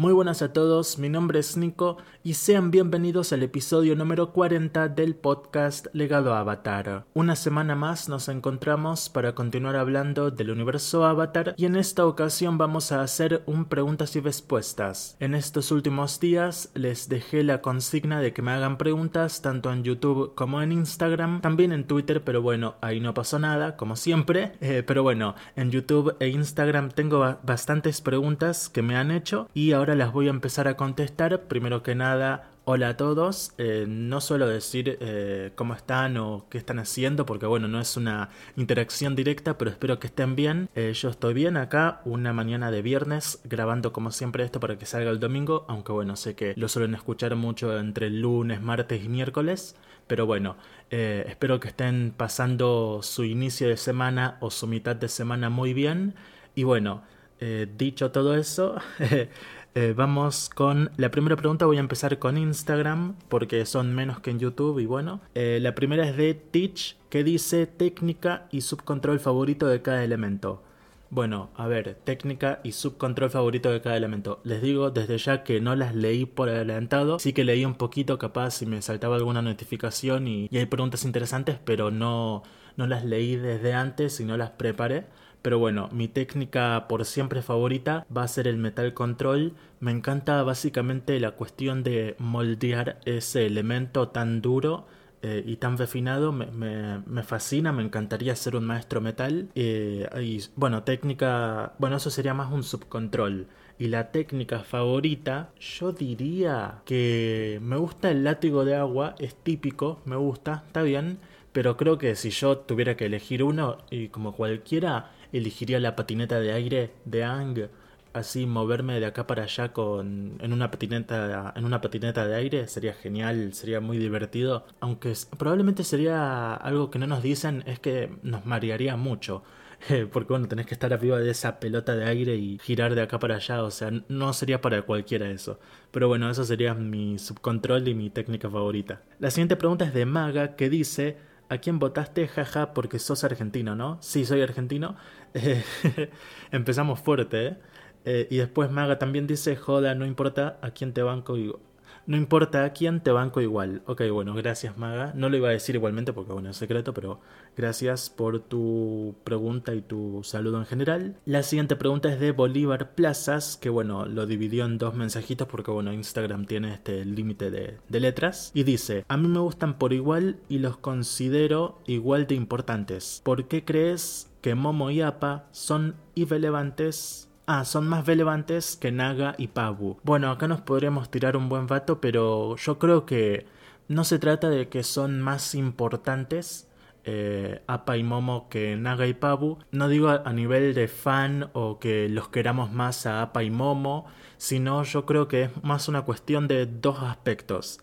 Muy buenas a todos, mi nombre es Nico y sean bienvenidos al episodio número 40 del podcast Legado Avatar. Una semana más nos encontramos para continuar hablando del universo Avatar y en esta ocasión vamos a hacer un preguntas y respuestas. En estos últimos días les dejé la consigna de que me hagan preguntas tanto en YouTube como en Instagram, también en Twitter, pero bueno, ahí no pasó nada, como siempre. Eh, pero bueno, en YouTube e Instagram tengo bastantes preguntas que me han hecho y ahora las voy a empezar a contestar. Primero que nada, hola a todos. Eh, no suelo decir eh, cómo están o qué están haciendo porque bueno, no es una interacción directa, pero espero que estén bien. Eh, yo estoy bien acá, una mañana de viernes, grabando como siempre esto para que salga el domingo, aunque bueno, sé que lo suelen escuchar mucho entre lunes, martes y miércoles. Pero bueno, espero que estén pasando su inicio de semana o su mitad de semana muy bien. Y bueno, dicho todo eso, Eh, vamos con la primera pregunta. Voy a empezar con Instagram porque son menos que en YouTube. Y bueno, eh, la primera es de Teach que dice técnica y subcontrol favorito de cada elemento. Bueno, a ver, técnica y subcontrol favorito de cada elemento. Les digo desde ya que no las leí por adelantado. Sí que leí un poquito, capaz si me saltaba alguna notificación y, y hay preguntas interesantes, pero no, no las leí desde antes y no las preparé. Pero bueno, mi técnica por siempre favorita va a ser el Metal Control. Me encanta básicamente la cuestión de moldear ese elemento tan duro eh, y tan refinado me, fascina, me encantaría ser un maestro metal. Eh, y bueno, técnica, bueno, eso sería más un subcontrol. Y la técnica favorita, yo diría que me gusta el látigo de agua, es típico, me gusta, está bien, pero creo que si yo tuviera que elegir uno, y como cualquiera, elegiría la patineta de aire de Ang, así moverme de acá para allá con en una patineta en una patineta de aire sería genial, sería muy divertido, aunque probablemente sería algo que no nos dicen es que nos marearía mucho. Porque bueno, tenés que estar arriba de esa pelota de aire y girar de acá para allá, o sea, no sería para cualquiera eso. Pero bueno, eso sería mi subcontrol y mi técnica favorita. La siguiente pregunta es de Maga que dice, ¿a quién votaste? Jaja, porque sos argentino, ¿no? Sí, soy argentino. empezamos fuerte, ¿eh? ¿eh? Y después Maga también dice, joda, no importa a quién te banco y no importa a quién te banco igual. Ok, bueno, gracias Maga. No lo iba a decir igualmente porque bueno, es secreto, pero gracias por tu pregunta y tu saludo en general. La siguiente pregunta es de Bolívar Plazas, que bueno, lo dividió en dos mensajitos porque bueno, Instagram tiene este límite de, de letras. Y dice, a mí me gustan por igual y los considero igual de importantes. ¿Por qué crees que Momo y Apa son irrelevantes Ah, son más relevantes que Naga y Pabu. Bueno, acá nos podríamos tirar un buen rato, pero yo creo que no se trata de que son más importantes eh, Apa y Momo que Naga y Pabu. No digo a, nivel de fan o que los queramos más a Apa y Momo, sino yo creo que es más una cuestión de dos aspectos.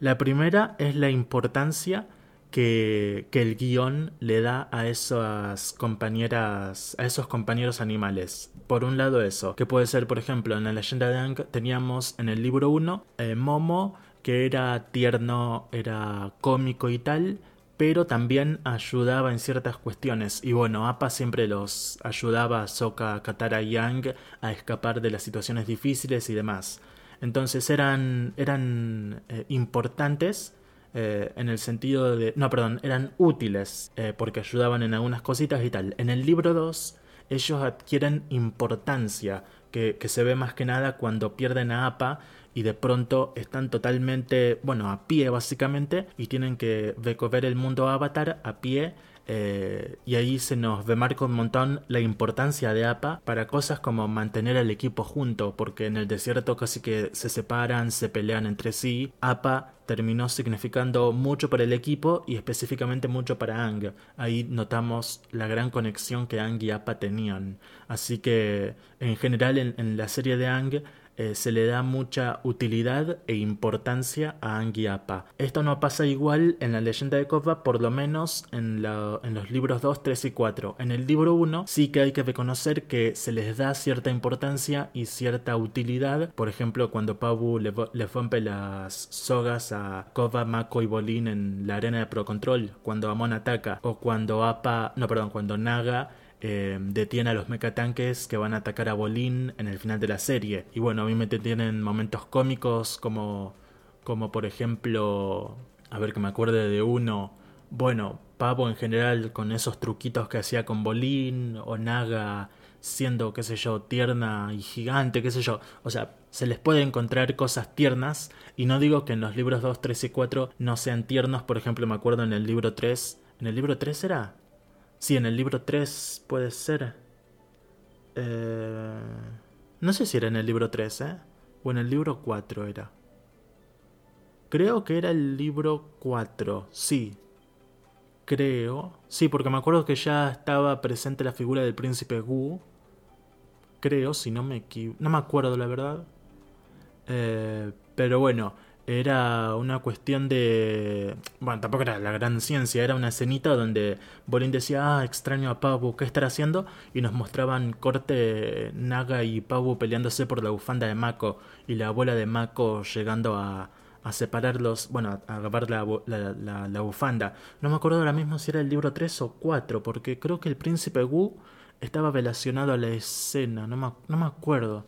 La primera es la importancia que, el guion le da a esas compañeras, a esos compañeros animales. Por un lado eso, que puede ser, por ejemplo, en la leyenda de Ang teníamos en el libro 1 eh, Momo, que era tierno, era cómico y tal, pero también ayudaba en ciertas cuestiones. Y bueno, Appa siempre los ayudaba a Sokka, Katara y Yang a escapar de las situaciones difíciles y demás. Entonces eran, eran eh, importantes eh, en el sentido de... No, perdón, eran útiles eh, porque ayudaban en algunas cositas y tal. En el libro 2 ellos adquieren importancia que, que, se ve más que nada cuando pierden a APA y de pronto están totalmente, bueno, a pie básicamente y tienen que recorrer el mundo avatar a pie eh, y ahí se nos remarca un montón la importancia de APA para cosas como mantener al equipo junto, porque en el desierto casi que se separan, se pelean entre sí. APA terminó significando mucho para el equipo y específicamente mucho para Ang. Ahí notamos la gran conexión que Ang y APA tenían. Así que en general en, en la serie de Ang eh, se le da mucha utilidad e importancia a Anguiapa. Esto no pasa igual en la leyenda de Korra, por lo menos en, los libros 2, 3 y 4. En el libro 1 sí que hay que reconocer que se les da cierta importancia y cierta utilidad. Por ejemplo, cuando Pabu le, le rompe las sogas a Korra, Mako y Bolin en la arena de Pro Control, cuando Amon ataca, o cuando Apa, no perdón, cuando Naga eh, detiene a los mecatanques que van a atacar a Bolín en el final de la serie. Y bueno, obviamente tienen momentos cómicos como, como por ejemplo, a ver que me acuerde de uno, bueno, Pavo en general con esos truquitos que hacía con Bolín o Naga siendo, qué sé yo, tierna y gigante, qué sé yo. O sea, se les puede encontrar cosas tiernas y no digo que en los libros 2, 3 y 4 no sean tiernos, por ejemplo, me acuerdo en el libro 3, ¿en el libro 3 era? Sí, en el libro 3 puede ser. Eh... No sé si era en el libro 3, ¿eh? O en el libro 4 era. Creo que era el libro 4, sí, creo. Sí, porque me acuerdo que ya estaba presente la figura del príncipe Gu. Creo, si no me equivoco. No me acuerdo, la verdad. Eh, pero bueno, era una cuestión de... Bueno, tampoco era la gran ciencia, era una escenita donde Bolín decía, ah, extraño a Pabu, ¿qué estará haciendo? Y nos mostraban corte Naga y Pabu peleándose por la bufanda de Mako y la abuela de Mako llegando a, a separarlos, bueno, a agarrar la, la, la, bufanda. No me acuerdo ahora mismo si era el libro 3 o 4, porque creo que el príncipe Wu estaba relacionado a la escena, no me, no me acuerdo.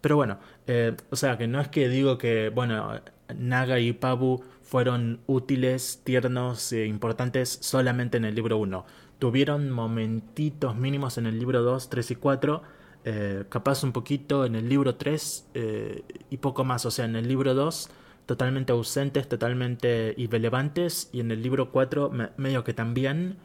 Pero bueno, eh, o sea, que no es que digo que, bueno, Naga y Pabu fueron útiles, tiernos e importantes solamente en el libro 1. Tuvieron momentitos mínimos en el libro 2, 3 y 4. Eh, capaz un poquito en el libro 3 eh, y poco más. O sea, en el libro 2 totalmente ausentes, totalmente irrelevantes, y en el libro 4 medio que también,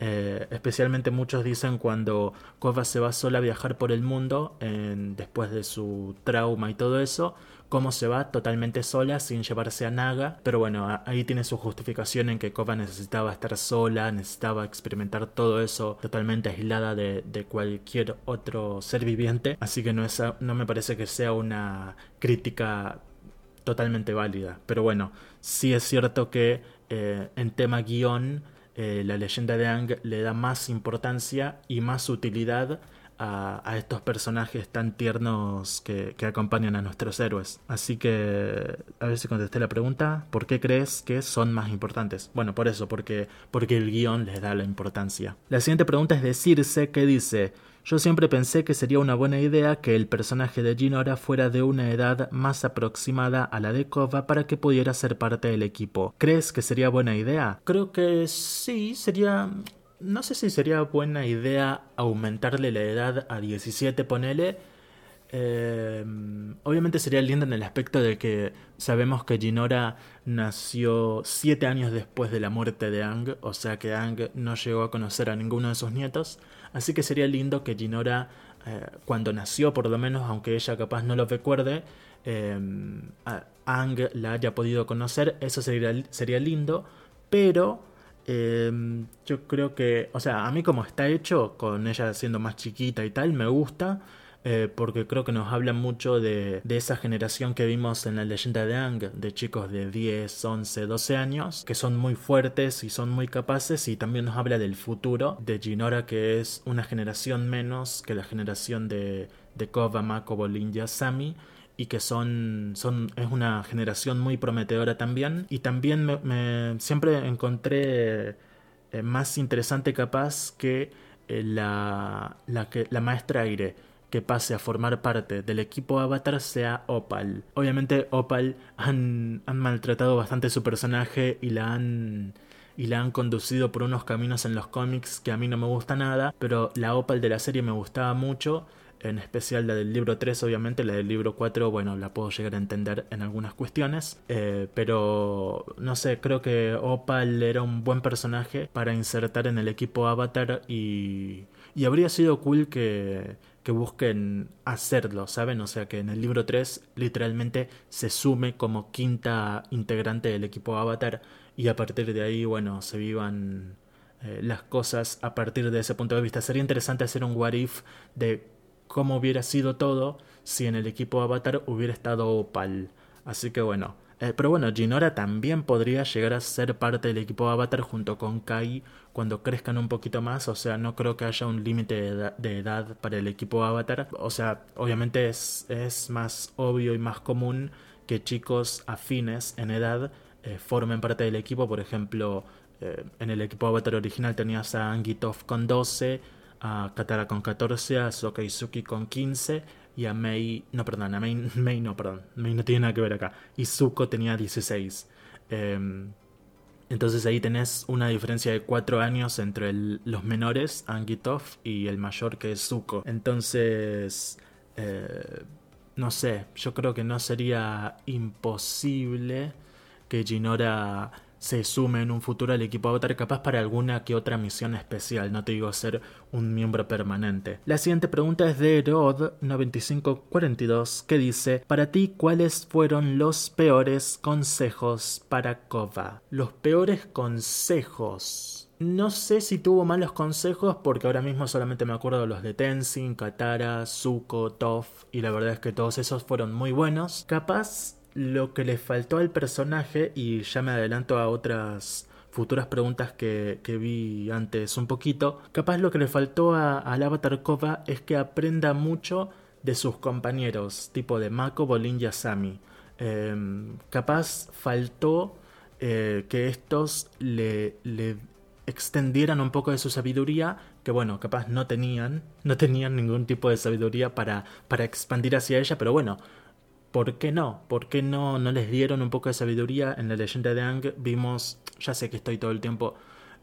eh, especialmente muchos dicen cuando Kova se va sola a viajar por el mundo, después de su trauma y todo eso, cómo se va totalmente sola sin llevarse a Naga, pero bueno, ahí tiene su justificación en que Kova necesitaba estar sola, necesitaba experimentar todo eso totalmente aislada de, de cualquier otro ser viviente, así que no, es, no me parece que sea una crítica totalmente válida. Pero bueno, sí es cierto que eh, en tema guion, eh, la leyenda de Ang le da más importancia y más utilidad a, estos personajes tan tiernos que, que, acompañan a nuestros héroes. Así que, a ver si contesté la pregunta, ¿por qué crees que son más importantes? Bueno, por eso, porque, porque el guion les da la importancia. La siguiente pregunta es de Circe, que dice, yo siempre pensé que sería una buena idea que el personaje de Ginora fuera de una edad más aproximada a la de Kova para que pudiera ser parte del equipo. ¿Crees que sería buena idea? Creo que sí, sería... No sé si sería buena idea aumentarle la edad a 17, ponele. Eh, obviamente sería lindo en el aspecto de que sabemos que Ginora nació siete años después de la muerte de Ang, o sea que Ang no llegó a conocer a ninguno de sus nietos. Así que sería lindo que Ginora, eh, cuando nació por lo menos, aunque ella capaz no lo recuerde, eh, Ang la haya podido conocer. Eso sería, sería lindo, pero eh, yo creo que, o sea, a mí como está hecho, con ella siendo más chiquita y tal, me gusta. Eh, porque creo que nos habla mucho de, de, esa generación que vimos en la leyenda de Ang, de chicos de 10, 11, 12 años, que son muy fuertes y son muy capaces, y también nos habla del futuro de Ginora, que es una generación menos que la generación de, de Kova, Mako, Bolin y Asami, y que son, son es una generación muy prometedora también. Y también me, siempre encontré eh, más interesante capaz que eh, la, que la maestra aire que pase a formar parte del equipo Avatar sea Opal. Obviamente Opal han, han maltratado bastante su personaje y la han y la han conducido por unos caminos en los cómics que a mí no me gusta nada, pero la Opal de la serie me gustaba mucho, en especial la del libro 3 obviamente, la del libro 4 bueno la puedo llegar a entender en algunas cuestiones, eh, pero no sé, creo que Opal era un buen personaje para insertar en el equipo Avatar y, y habría sido cool que que busquen hacerlo, ¿saben? O sea que en el libro 3 literalmente se sume como quinta integrante del equipo Avatar y a partir de ahí, bueno, se vivan eh, las cosas a partir de ese punto de vista. Sería interesante hacer un what if de cómo hubiera sido todo si en el equipo Avatar hubiera estado Opal. Así que bueno, eh, pero bueno, Ginora también podría llegar a ser parte del equipo Avatar junto con Kai cuando crezcan un poquito más. O sea, no creo que haya un límite de, edad para el equipo Avatar. O sea, obviamente es, es más obvio y más común que chicos afines en edad eh, formen parte del equipo. Por ejemplo, eh, en el equipo Avatar original tenías a Angitov con 12, a Katara con 14, a Soka Suki con 15 y a Mei, no perdón, a Mei, Mei no, perdón, Mei no tiene nada que ver acá, y Zuko tenía 16. Em, entonces ahí tenés una diferencia de 4 años entre los menores, Angitov, y el mayor que es Zuko. Entonces, eh, no sé, yo creo que no sería imposible que Jinora se sume en un futuro al equipo Avatar capaz para alguna que otra misión especial, no te digo ser un miembro permanente. La siguiente pregunta es de Rod9542 que dice, para ti, ¿cuáles fueron los peores consejos para Kova? Los peores consejos. No sé si tuvo malos consejos porque ahora mismo solamente me acuerdo de los de Tenzin, Katara, Zuko, Toph y la verdad es que todos esos fueron muy buenos. Capaz lo que le faltó al personaje, y ya me adelanto a otras futuras preguntas que, vi antes un poquito, capaz lo que le faltó al Avatar Kova es que aprenda mucho de sus compañeros, tipo de Mako, Bolin y Asami. Em, capaz faltó eh, que estos le, le extendieran un poco de su sabiduría, que bueno, capaz no tenían, no tenían ningún tipo de sabiduría para, para expandir hacia ella, pero bueno, ¿Por qué no? ¿Por qué no, no les dieron un poco de sabiduría? En la leyenda de Ang vimos, ya sé que estoy todo el tiempo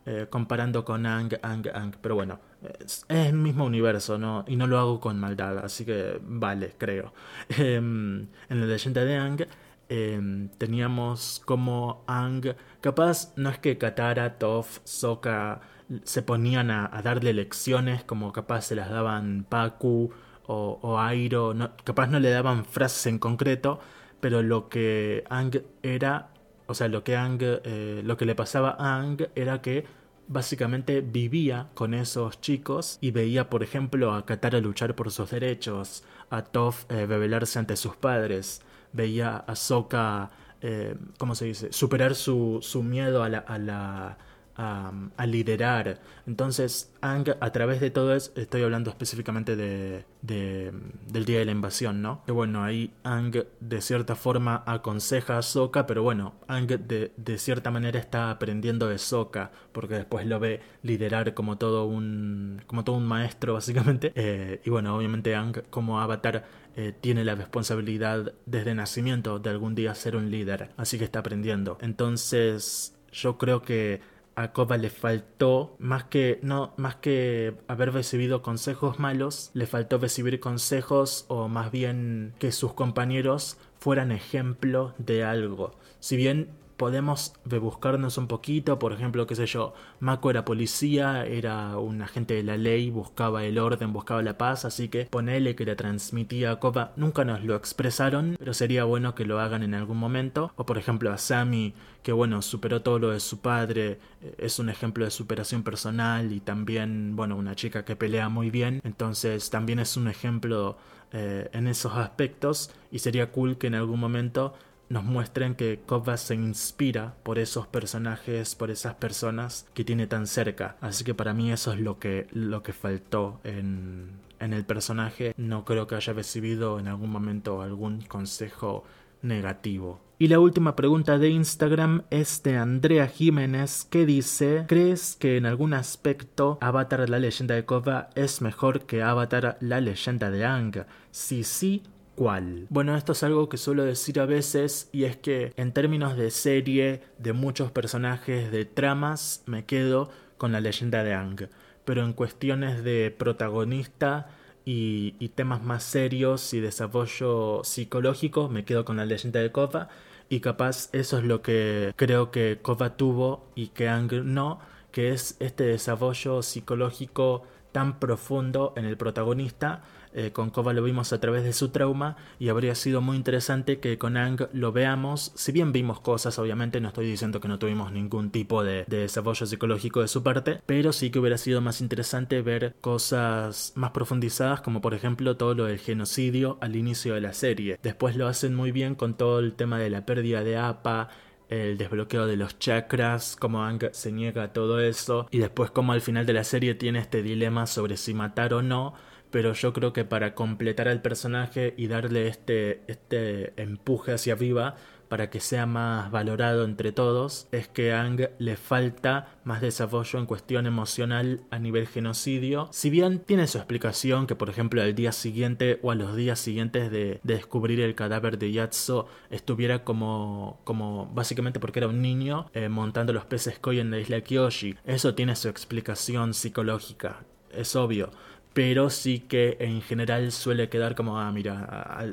eh, comparando con Ang, Ang, Ang, pero bueno, es, el mismo universo, ¿no? Y no lo hago con maldad, así que vale, creo. Em, en la leyenda de Ang em, teníamos como Ang, capaz no es que Katara, Toph, Sokka se ponían a, a darle lecciones como capaz se las daban Paku o, Airo, capaz no le daban frases en concreto, pero lo que Ang era, o sea, lo que Ang, eh, lo que le pasaba a Ang era que básicamente vivía con esos chicos y veía, por ejemplo, a Katara luchar por sus derechos, a Toph eh, bebelarse ante sus padres, veía a Sokka, eh, ¿cómo se dice?, superar su, su miedo a la, a la a, liderar. Entonces, Ang, a través de todo eso, estoy hablando específicamente de, del día de la invasión, ¿no? Que bueno, ahí Ang de cierta forma aconseja a Sokka, pero bueno, Ang de, de cierta manera está aprendiendo de Sokka, porque después lo ve liderar como todo un, como todo un maestro, básicamente. Eh, y bueno, obviamente Ang como avatar eh, tiene la responsabilidad desde nacimiento de algún día ser un líder, así que está aprendiendo. Entonces, yo creo que a Koba le faltó, más que, no, más que haber recibido consejos malos, le faltó recibir consejos o más bien que sus compañeros fueran ejemplo de algo. Si bien podemos rebuscarnos un poquito, por ejemplo, qué sé yo, Mako era policía, era un agente de la ley, buscaba el orden, buscaba la paz, así que ponele que le transmitía a Koba, nunca nos lo expresaron, pero sería bueno que lo hagan en algún momento, o por ejemplo a Sami, que bueno, superó todo lo de su padre, es un ejemplo de superación personal y también, bueno, una chica que pelea muy bien, entonces también es un ejemplo eh, en esos aspectos y sería cool que en algún momento nos muestren que Koba se inspira por esos personajes, por esas personas que tiene tan cerca. Así que para mí eso es lo que, lo que faltó en, en el personaje. No creo que haya recibido en algún momento algún consejo negativo. Y la última pregunta de Instagram es de Andrea Jiménez que dice ¿Crees que en algún aspecto Avatar la leyenda de Koba es mejor que Avatar la leyenda de Ang? Si sí, Bueno, esto es algo que suelo decir a veces y es que en términos de serie, de muchos personajes, de tramas, me quedo con la leyenda de Ang. Pero en cuestiones de protagonista y, temas más serios y desarrollo psicológico, me quedo con la leyenda de Kova. Y capaz eso es lo que creo que Kova tuvo y que Ang no, que es este desarrollo psicológico tan profundo en el protagonista eh, con Kova lo vimos a través de su trauma y habría sido muy interesante que con Ang lo veamos. Si bien vimos cosas, obviamente no estoy diciendo que no tuvimos ningún tipo de, desarrollo psicológico de su parte, pero sí que hubiera sido más interesante ver cosas más profundizadas, como por ejemplo todo lo del genocidio al inicio de la serie. Después lo hacen muy bien con todo el tema de la pérdida de APA, el desbloqueo de los chakras, cómo Ang se niega a todo eso, y después como al final de la serie tiene este dilema sobre si matar o no, pero yo creo que para completar al personaje y darle este, este empuje hacia arriba, para que sea más valorado entre todos es que Ang le falta más desarrollo en cuestión emocional a nivel genocidio. Si bien tiene su explicación que por ejemplo al día siguiente o a los días siguientes de, descubrir el cadáver de Yatso estuviera como, como básicamente porque era un niño eh, montando los peces koi en la isla Kyoshi. Eso tiene su explicación psicológica, es obvio pero sí que en general suele quedar como, ah, mira,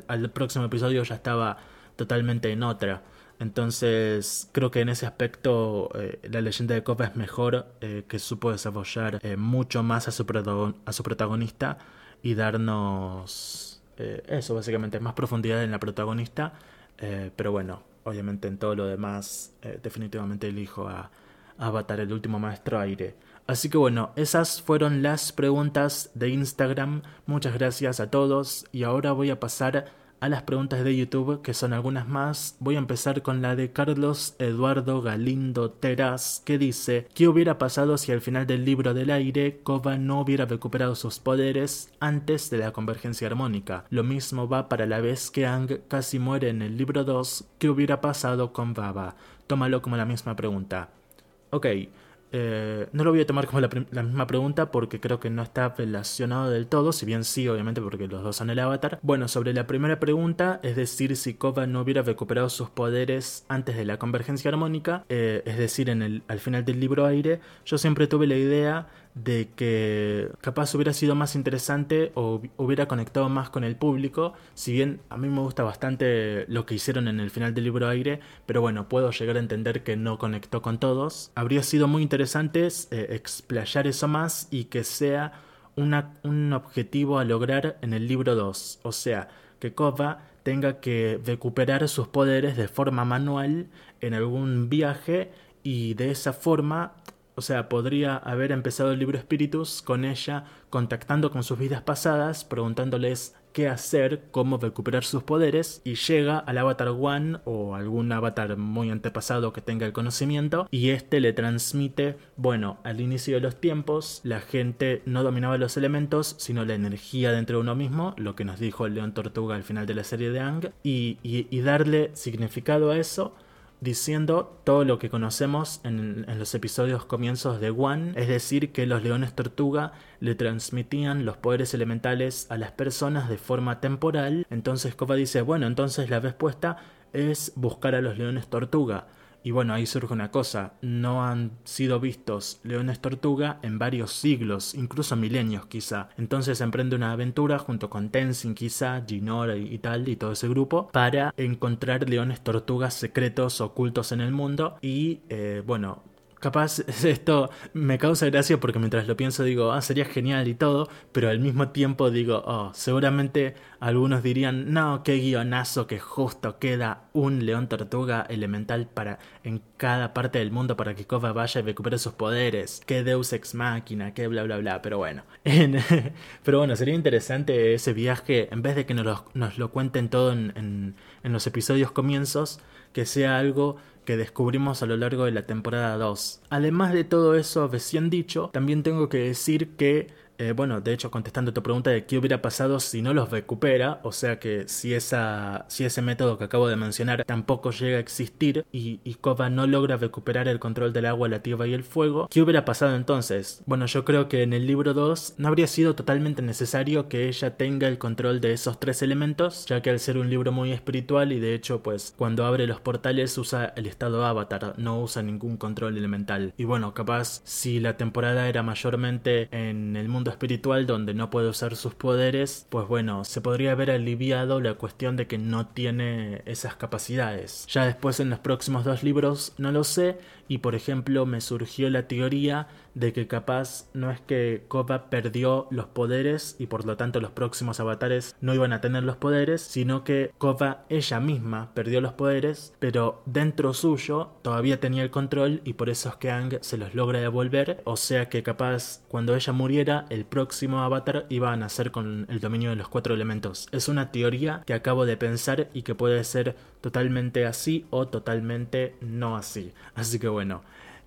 al, próximo episodio ya estaba totalmente en otra. Entonces creo que en ese aspecto eh, la leyenda de Copa es mejor, eh, que supo desarrollar eh, mucho más a su, protagonista y darnos eso, básicamente, más profundidad en la protagonista. pero bueno, obviamente en todo lo demás, definitivamente elijo a, a Avatar, el último maestro aire. Así que bueno, esas fueron las preguntas de Instagram. Muchas gracias a todos y ahora voy a pasar a las preguntas de YouTube, que son algunas más. Voy a empezar con la de Carlos Eduardo Galindo Teras, que dice, ¿qué hubiera pasado si al final del libro del aire Kova no hubiera recuperado sus poderes antes de la convergencia armónica? Lo mismo va para la vez que Ang casi muere en el libro 2, ¿qué hubiera pasado con Baba? Tómalo como la misma pregunta. Ok, eh, no lo voy a tomar como la, misma pregunta porque creo que no está relacionado del todo, si bien sí, obviamente, porque los dos son el avatar. Bueno, sobre la primera pregunta, es decir, si Kova no hubiera recuperado sus poderes antes de la convergencia armónica, eh, es decir, en el, al final del libro aire, yo siempre tuve la idea de que capaz hubiera sido más interesante o hubiera conectado más con el público, si bien a mí me gusta bastante lo que hicieron en el final del libro aire, pero bueno, puedo llegar a entender que no conectó con todos. Habría sido muy interesante eh, explayar eso más y que sea un objetivo a lograr en el libro 2, o sea, que Kova tenga que recuperar sus poderes de forma manual en algún viaje y de esa forma o sea, podría haber empezado el libro Espíritus con ella contactando con sus vidas pasadas, preguntándoles qué hacer, cómo recuperar sus poderes, y llega al Avatar One o algún avatar muy antepasado que tenga el conocimiento, y este le transmite, bueno, al inicio de los tiempos, la gente no dominaba los elementos, sino la energía dentro de uno mismo, lo que nos dijo León Tortuga al final de la serie de Ang, y, y darle significado a eso diciendo todo lo que conocemos en, los episodios comienzos de One, es decir, que los leones tortuga le transmitían los poderes elementales a las personas de forma temporal. Entonces Koba dice, bueno, entonces la respuesta es buscar a los leones tortuga. Y bueno, ahí surge una cosa, no han sido vistos leones tortuga en varios siglos, incluso milenios quizá. Entonces emprende una aventura junto con Tenzin quizá, Jinora y tal, y todo ese grupo, para encontrar leones tortugas secretos ocultos en el mundo y eh, bueno, Capaz esto me causa gracia porque mientras lo pienso digo, ah, sería genial y todo, pero al mismo tiempo digo, oh, seguramente algunos dirían, no, qué guionazo que justo queda un león tortuga elemental para en cada parte del mundo para que Kova vaya y recupere sus poderes, qué deus ex máquina, qué bla bla bla, pero bueno. pero bueno, sería interesante ese viaje, en vez de que nos lo, lo cuenten todo en, en los episodios comienzos, que sea algo que descubrimos a lo largo de la temporada 2. Además de todo eso recién dicho, también tengo que decir que eh, bueno, de hecho, contestando tu pregunta de qué hubiera pasado si no los recupera, o sea que si, esa, si ese método que acabo de mencionar tampoco llega a existir y, y no logra recuperar el control del agua, la tierra y el fuego, ¿qué hubiera pasado entonces? Bueno, yo creo que en el libro 2 no habría sido totalmente necesario que ella tenga el control de esos tres elementos, ya que al ser un libro muy espiritual y de hecho, pues cuando abre los portales usa el estado avatar, no usa ningún control elemental. Y bueno, capaz si la temporada era mayormente en el mundo espiritual donde no puede usar sus poderes, pues bueno, se podría haber aliviado la cuestión de que no tiene esas capacidades. Ya después en los próximos dos libros no lo sé y por ejemplo me surgió la teoría de que capaz no es que Koba perdió los poderes y por lo tanto los próximos avatares no iban a tener los poderes, sino que Koba ella misma perdió los poderes, pero dentro suyo todavía tenía el control y por eso es que Ang se los logra devolver, o sea que capaz cuando ella muriera el próximo avatar iba a nacer con el dominio de los cuatro elementos. Es una teoría que acabo de pensar y que puede ser totalmente así o totalmente no así. Así que bueno,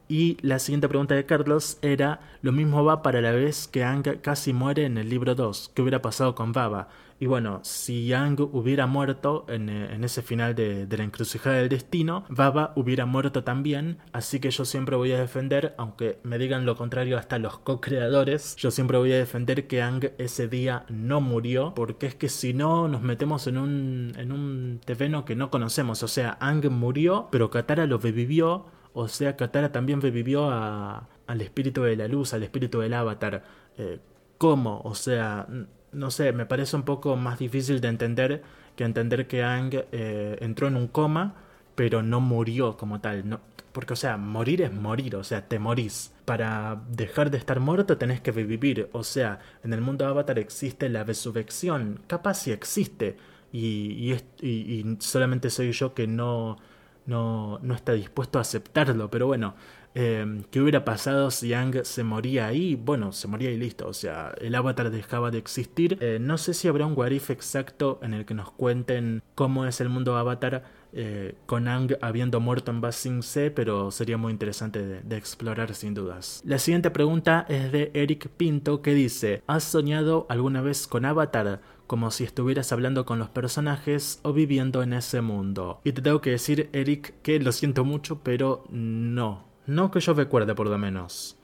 Y la siguiente pregunta de Carlos era, lo mismo va para la vez que Ang casi muere en el libro 2, ¿qué hubiera pasado con Baba? Y bueno, si Ang hubiera muerto en, eh, ese final de, la encrucijada del destino, Baba hubiera muerto también, así que yo siempre voy a defender, aunque me digan lo contrario hasta los co-creadores, yo siempre voy a defender que Ang ese día no murió, porque es que si no nos metemos en un, en un terreno que no conocemos, o sea, Ang murió, pero Katara lo revivió, o sea, Katara también revivió a, al espíritu de la luz, al espíritu del avatar. Eh, ¿Cómo? O sea, no sé, me parece un poco más difícil de entender que entender que Ang eh, entró en un coma, pero no murió como tal. No, porque, o sea, morir es morir, o sea, te morís. Para dejar de estar muerto tenés que revivir. O sea, en el mundo Avatar existe la resurrección. Capaz si existe. Y, y, solamente soy yo que no, no, no está dispuesto a aceptarlo. Pero bueno, eh, ¿Qué hubiera pasado si Ang se moría ahí? Bueno, se moría y listo. O sea, el avatar dejaba de existir. Eh, no sé si habrá un Warif exacto en el que nos cuenten cómo es el mundo avatar eh, con Ang habiendo muerto en Basing C, pero sería muy interesante de, de, explorar sin dudas. La siguiente pregunta es de Eric Pinto que dice: ¿Has soñado alguna vez con Avatar? Como si estuvieras hablando con los personajes o viviendo en ese mundo. Y te tengo que decir, Eric, que lo siento mucho, pero no. No que yo recuerde, por lo menos.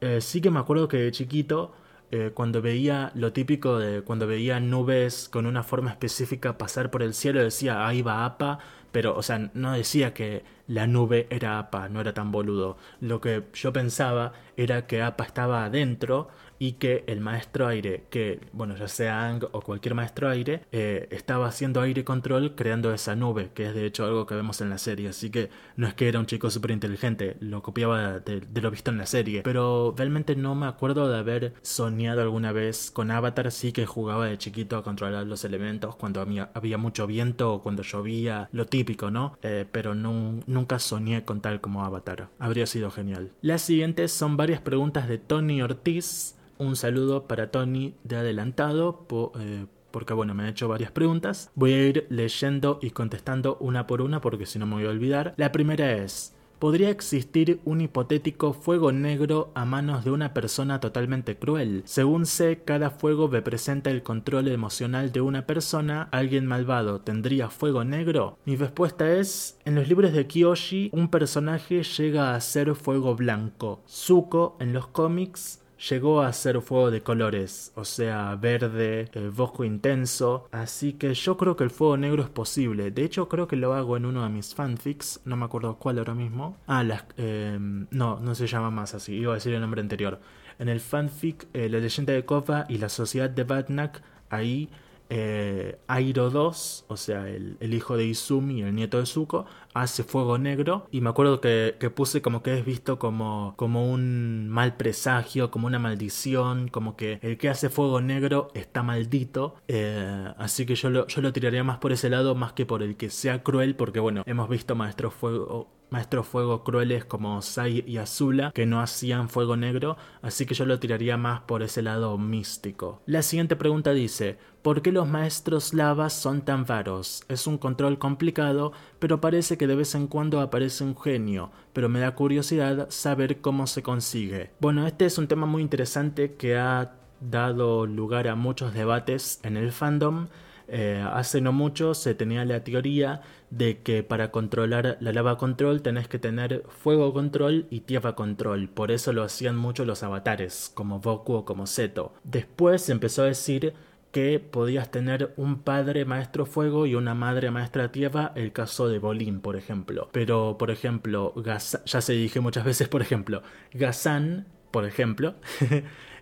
Eh, sí que me acuerdo que de chiquito, eh, cuando veía lo típico de cuando veía nubes con una forma específica pasar por el cielo, decía, ahí va APA, pero, o sea, no decía que la nube era APA, no era tan boludo. Lo que yo pensaba era que APA estaba adentro y que el maestro aire, que bueno, ya sea Ang o cualquier maestro aire, eh, estaba haciendo aire control creando esa nube, que es de hecho algo que vemos en la serie, así que no es que era un chico súper inteligente, lo copiaba de, lo visto en la serie, pero realmente no me acuerdo de haber soñado alguna vez con Avatar, sí que jugaba de chiquito a controlar los elementos cuando había, mucho viento o cuando llovía, lo típico, ¿no? Eh, pero nunca soñé con tal como Avatar, habría sido genial. Las siguientes son varias preguntas de Tony Ortiz, un saludo para Tony de adelantado, eh, porque bueno, me ha hecho varias preguntas. Voy a ir leyendo y contestando una por una porque si no me voy a olvidar. La primera es, ¿podría existir un hipotético fuego negro a manos de una persona totalmente cruel? Según sé, cada fuego representa el control emocional de una persona. ¿Alguien malvado tendría fuego negro? Mi respuesta es, en los libros de Kiyoshi, un personaje llega a ser fuego blanco. Zuko en los cómics llegó a ser fuego de colores, o sea, verde, eh, bosco intenso, así que yo creo que el fuego negro es posible. De hecho, creo que lo hago en uno de mis fanfics, no me acuerdo cuál ahora mismo. Ah, las, em, no, no se llama más así, iba a decir el nombre anterior. En el fanfic eh, La leyenda de Kova y la sociedad de Batnak, ahí eh, Airo 2, o sea, el, hijo de Izumi, el nieto de Zuko, hace fuego negro. Y me acuerdo que, puse como que es visto como, como un mal presagio, como una maldición, como que el que hace fuego negro está maldito. Eh, así que yo lo, yo lo tiraría más por ese lado, más que por el que sea cruel, porque bueno, hemos visto Maestro Fuego maestros fuego crueles como Sai y Azula que no hacían fuego negro, así que yo lo tiraría más por ese lado místico. La siguiente pregunta dice, ¿por qué los maestros lavas son tan varos? Es un control complicado, pero parece que de vez en cuando aparece un genio, pero me da curiosidad saber cómo se consigue. Bueno, este es un tema muy interesante que ha dado lugar a muchos debates en el fandom eh, hace no mucho se tenía la teoría de que para controlar la lava control tenés que tener fuego control y tierra control. Por eso lo hacían mucho los avatares, como Goku o como Zeto. Después se empezó a decir que podías tener un padre maestro fuego y una madre maestra tierra, el caso de Bolín, por ejemplo. Pero, por ejemplo, ya se dije muchas veces, por ejemplo, Gazan, por ejemplo,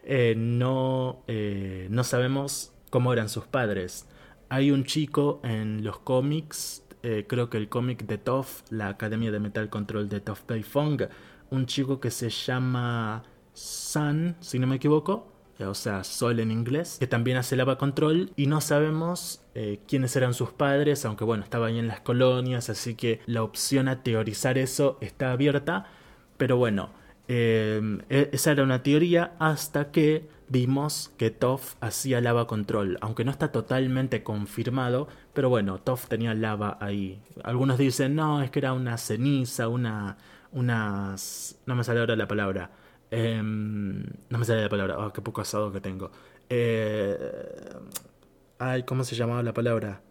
eh, no, eh, no sabemos cómo eran sus padres. Hay un chico en los cómics, eh, creo que el cómic de Toff, la Academia de Metal Control de Toff Beifong, un chico que se llama Sun, si no me equivoco, eh, o sea, Sol en inglés, que también hace lava control y no sabemos eh, quiénes eran sus padres, aunque bueno, estaba ahí en las colonias, así que la opción a teorizar eso está abierta, pero bueno, e-, esa era una teoría hasta que vimos que Toff hacía lava control, aunque no está totalmente confirmado, pero bueno, Toff tenía lava ahí. Algunos dicen, no, es que era una ceniza, una, unas... No me sale ahora la palabra. Em, no me sale la palabra. Oh, qué poco asado que tengo. Eh, ay, ¿cómo se llamaba la palabra?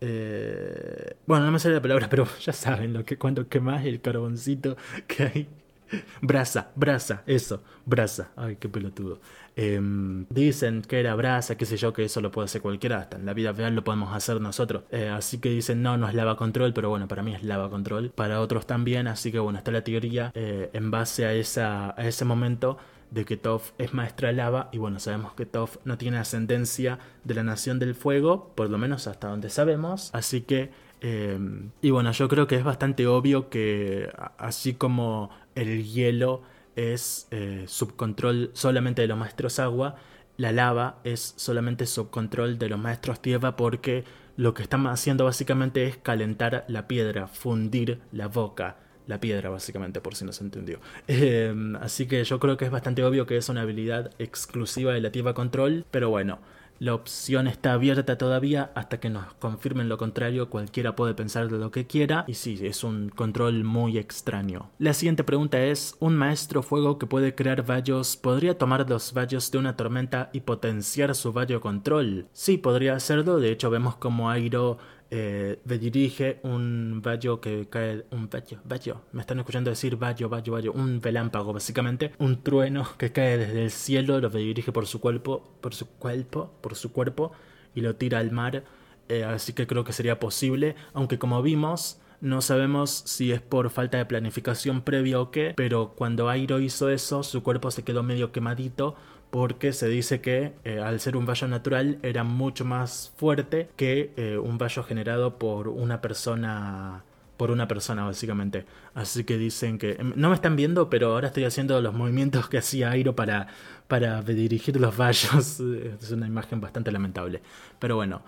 Eh, bueno, no me sale la palabra, pero ya saben lo que cuando quemas el carboncito que hay. Brasa, brasa, eso, brasa. Ay, qué pelotudo. Em, dicen que era brasa, qué sé yo, que eso lo puede hacer cualquiera, hasta en la vida real lo podemos hacer nosotros. Eh, así que dicen, no, no es lava control, pero bueno, para mí es lava control, para otros también, así que bueno, está la teoría eh, en base a, a ese momento de que Toph es maestra lava y bueno, sabemos que Toph no tiene ascendencia de la Nación del Fuego, por lo menos hasta donde sabemos, así que... Em, y bueno, yo creo que es bastante obvio que así como el hielo es eh, subcontrol solamente de los maestros agua, la lava es solamente subcontrol de los maestros tierra porque lo que están haciendo básicamente es calentar la piedra, fundir la boca, la piedra básicamente, por si no se entendió. Em, así que yo creo que es bastante obvio que es una habilidad exclusiva de la tierra control, pero bueno, la opción está abierta todavía hasta que nos confirmen lo contrario. Cualquiera puede pensar de lo que quiera. Y sí, es un control muy extraño. La siguiente pregunta es: ¿Un maestro fuego que puede crear vallos podría tomar los vallos de una tormenta y potenciar su vallo control? Sí, podría hacerlo. De hecho, vemos como Airo eh, dirige un vallo que cae, un vallo, vallo, me están escuchando decir vallo, vallo, vallo, un relámpago básicamente, un trueno que cae desde el cielo, lo dirige por su cuerpo, por su cuerpo, por su cuerpo y lo tira al mar, eh, así que creo que sería posible, aunque como vimos, no sabemos si es por falta de planificación previa o qué, pero cuando Airo hizo eso, su cuerpo se quedó medio quemadito porque se dice que eh, al ser un vallo natural era mucho más fuerte que eh, un vallo generado por una persona por una persona básicamente. Así que dicen que em, no me están viendo pero ahora estoy haciendo los movimientos que hacía Airo para para dirigir los vallos. Es una imagen bastante lamentable. Pero bueno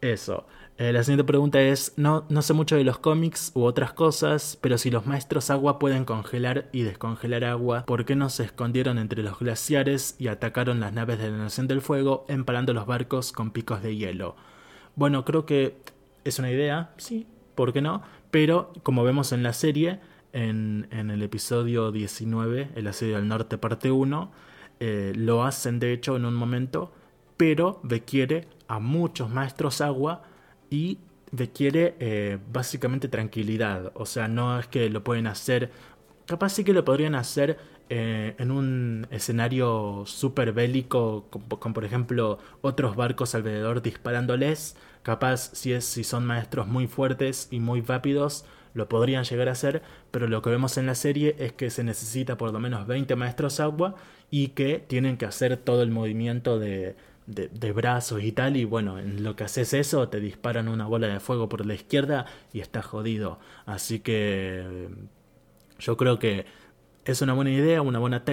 eso eh, la siguiente pregunta es, no, no sé mucho de los cómics u otras cosas, pero si los maestros agua pueden congelar y descongelar agua, ¿por qué no se escondieron entre los glaciares y atacaron las naves de la Nación del Fuego empalando los barcos con picos de hielo? Bueno, creo que es una idea, sí, ¿por qué no? Pero como vemos en la serie, en, en el episodio 19, el asedio del norte parte 1, eh, lo hacen de hecho en un momento, pero requiere a muchos maestros agua y requiere eh, básicamente tranquilidad. O sea, no es que lo pueden hacer. Capaz sí que lo podrían hacer eh, en un escenario súper bélico, con, por ejemplo otros barcos alrededor disparándoles. Capaz si, es, si son maestros muy fuertes y muy rápidos, lo podrían llegar a hacer, pero lo que vemos en la serie es que se necesita por lo menos 20 maestros agua y que tienen que hacer todo el movimiento de, brazos y tal, y bueno, en lo que haces eso, te disparan una bola de fuego por la izquierda y estás jodido. Así que yo creo que es una buena idea, una buena,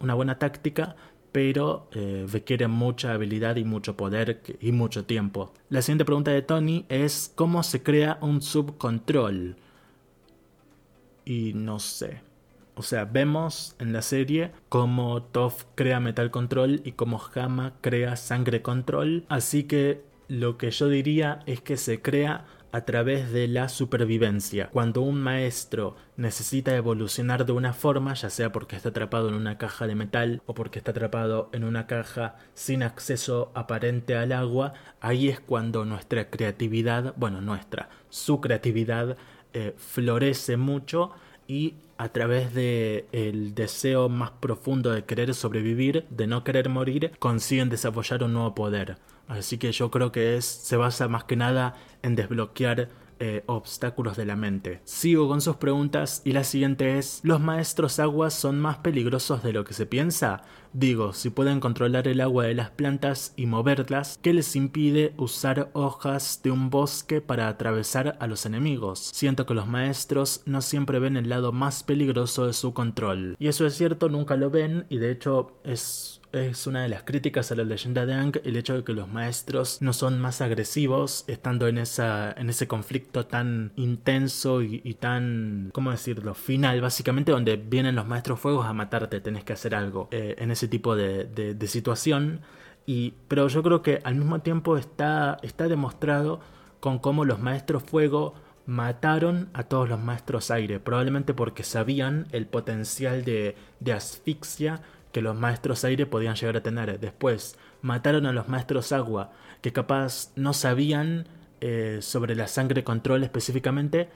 una buena táctica, pero eh, requiere mucha habilidad y mucho poder y mucho tiempo. La siguiente pregunta de Tony es ¿cómo se crea un subcontrol? Y no sé. O sea, vemos en la serie cómo Toph crea Metal Control y cómo Hama crea Sangre Control. Así que lo que yo diría es que se crea a través de la supervivencia. Cuando un maestro necesita evolucionar de una forma, ya sea porque está atrapado en una caja de metal o porque está atrapado en una caja sin acceso aparente al agua, ahí es cuando nuestra creatividad, bueno, nuestra, su creatividad eh, florece mucho y a través de el deseo más profundo de querer sobrevivir, de no querer morir, consiguen desarrollar un nuevo poder. Así que yo creo que es, se basa más que nada en desbloquear eh, obstáculos de la mente. Sigo con sus preguntas y la siguiente es, ¿los maestros aguas son más peligrosos de lo que se piensa? Digo, si pueden controlar el agua de las plantas y moverlas, ¿qué les impide usar hojas de un bosque para atravesar a los enemigos? Siento que los maestros no siempre ven el lado más peligroso de su control. Y eso es cierto, nunca lo ven y de hecho es es una de las críticas a la leyenda de Aang el hecho de que los maestros no son más agresivos estando en, esa, en ese conflicto tan intenso y, tan, ¿cómo decirlo?, final, básicamente donde vienen los maestros fuegos a matarte, tenés que hacer algo eh, en ese tipo de, de, situación. Y, pero yo creo que al mismo tiempo está, está demostrado con cómo los maestros fuego mataron a todos los maestros aire, probablemente porque sabían el potencial de, de asfixia que los maestros aire podían llegar a tener. Después mataron a los maestros agua, que capaz no sabían eh, sobre la sangre control específicamente,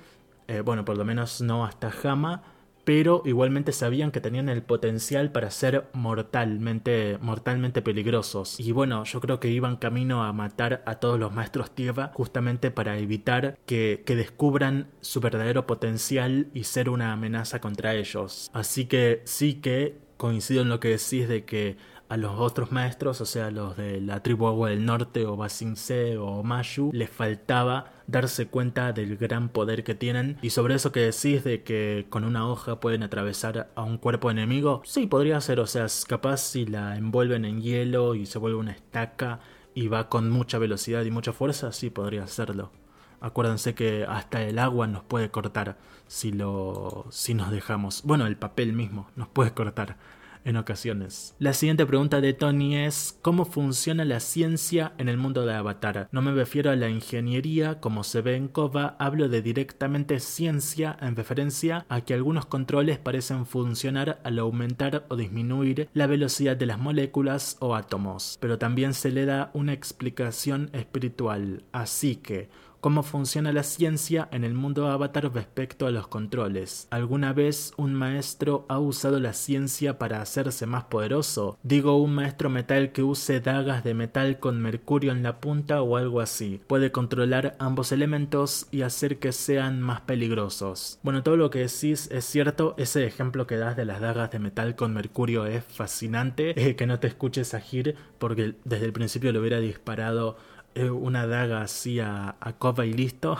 eh, bueno, por lo menos no hasta Jama, pero igualmente sabían que tenían el potencial para ser mortalmente, mortalmente peligrosos. Y bueno, yo creo que iban camino a matar a todos los maestros tierra justamente para evitar que, que descubran su verdadero potencial y ser una amenaza contra ellos. Así que sí que coincido en lo que decís de que a los otros maestros, o sea, los de la tribu Agua del Norte o Se o Mayu, les faltaba darse cuenta del gran poder que tienen. Y sobre eso que decís de que con una hoja pueden atravesar a un cuerpo enemigo, sí, podría ser, o sea, capaz si la envuelven en hielo y se vuelve una estaca y va con mucha velocidad y mucha fuerza, sí podría hacerlo. Acuérdense que hasta el agua nos puede cortar si lo si nos dejamos. Bueno, el papel mismo nos puede cortar en ocasiones. La siguiente pregunta de Tony es ¿cómo funciona la ciencia en el mundo de Avatar? No me refiero a la ingeniería como se ve en Kova, hablo de directamente ciencia en referencia a que algunos controles parecen funcionar al aumentar o disminuir la velocidad de las moléculas o átomos, pero también se le da una explicación espiritual, así que cómo funciona la ciencia en el mundo avatar respecto a los controles. ¿Alguna vez un maestro ha usado la ciencia para hacerse más poderoso? Digo un maestro metal que use dagas de metal con mercurio en la punta o algo así. Puede controlar ambos elementos y hacer que sean más peligrosos. Bueno, todo lo que decís es cierto, ese ejemplo que das de las dagas de metal con mercurio es fascinante. Eh, que no te escuches a Gir porque desde el principio lo hubiera disparado una daga así a, a y listo.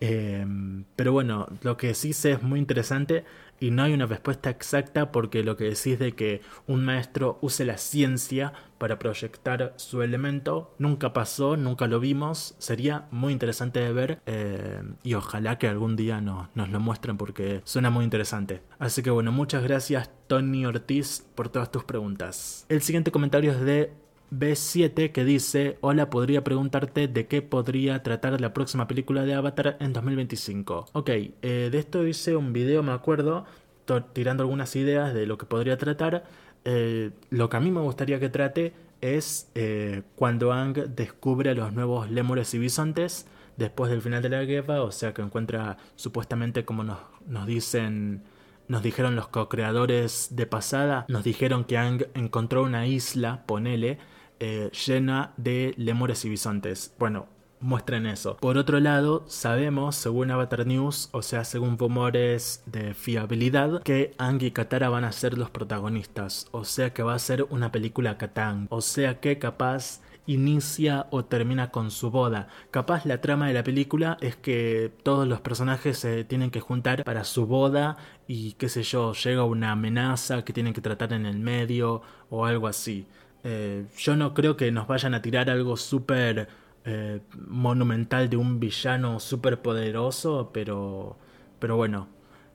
Em, pero bueno, lo que sí es muy interesante y no hay una respuesta exacta porque lo que decís de que un maestro use la ciencia para proyectar su elemento nunca pasó, nunca lo vimos, sería muy interesante de ver em, y ojalá que algún día nos lo muestren porque suena muy interesante. Así que bueno, muchas gracias Tony Ortiz por todas tus preguntas. El siguiente comentario es de B7 que dice, hola, podría preguntarte de qué podría tratar la próxima película de Avatar en 2025. Ok, eh, de esto hice un video, me acuerdo, tirando algunas ideas de lo que podría tratar. Eh, lo que a mí me gustaría que trate es eh, cuando Ang descubre a los nuevos lémures y bisontes después del final de la guerra, o sea que encuentra supuestamente como nos, nos dicen nos dijeron los co-creadores de pasada, nos dijeron que Ang encontró una isla, ponele, eh, llena de lemures y bisontes. Bueno, muestren eso. Por otro lado, sabemos, según Avatar News, o sea, según rumores de fiabilidad, que Ang y Katara van a ser los protagonistas. O sea que va a ser una película Katang. O sea que capaz inicia o termina con su boda. Capaz la trama de la película es que todos los personajes se tienen que juntar para su boda y qué sé yo, llega una amenaza que tienen que tratar en el medio o algo así. Eh, yo no creo que nos vayan a tirar algo súper eh, monumental de un villano súper poderoso, pero, pero bueno,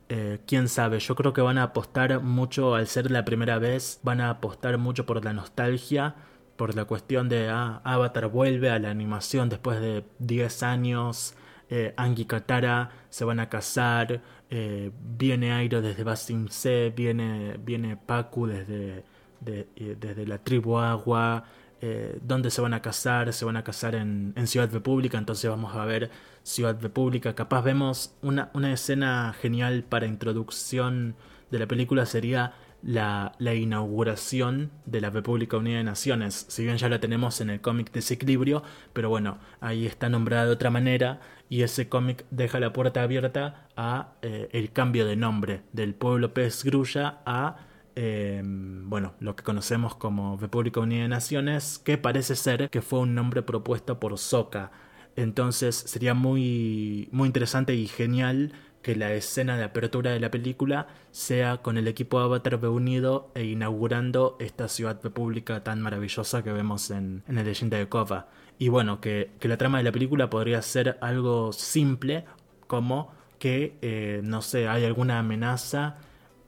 eh, quién sabe, yo creo que van a apostar mucho al ser la primera vez, van a apostar mucho por la nostalgia, por la cuestión de ah, Avatar vuelve a la animación después de 10 años, eh, Angie Katara se van a casar, viene Airo desde Basin C, viene, viene Paku desde eh, desde la tribu Agua, eh, dónde se van a casar, se van a casar en, Ciudad República, entonces vamos a ver Ciudad República, capaz vemos una, una escena genial para introducción de la película sería la, la, inauguración de la República Unida de Naciones. Si bien ya la tenemos en el cómic Desequilibrio, pero bueno, ahí está nombrada de otra manera y ese cómic deja la puerta abierta a eh, el cambio de nombre del pueblo pez grulla a Em, bueno, lo que conocemos como República Unida de Naciones, que parece ser que fue un nombre propuesto por Soka. Entonces sería muy, muy interesante y genial que la escena de apertura de la película sea con el equipo Avatar reunido e inaugurando esta ciudad república tan maravillosa que vemos en, en el leyenda de Kova. Y bueno, que, que, la trama de la película podría ser algo simple, como que, eh, no sé, hay alguna amenaza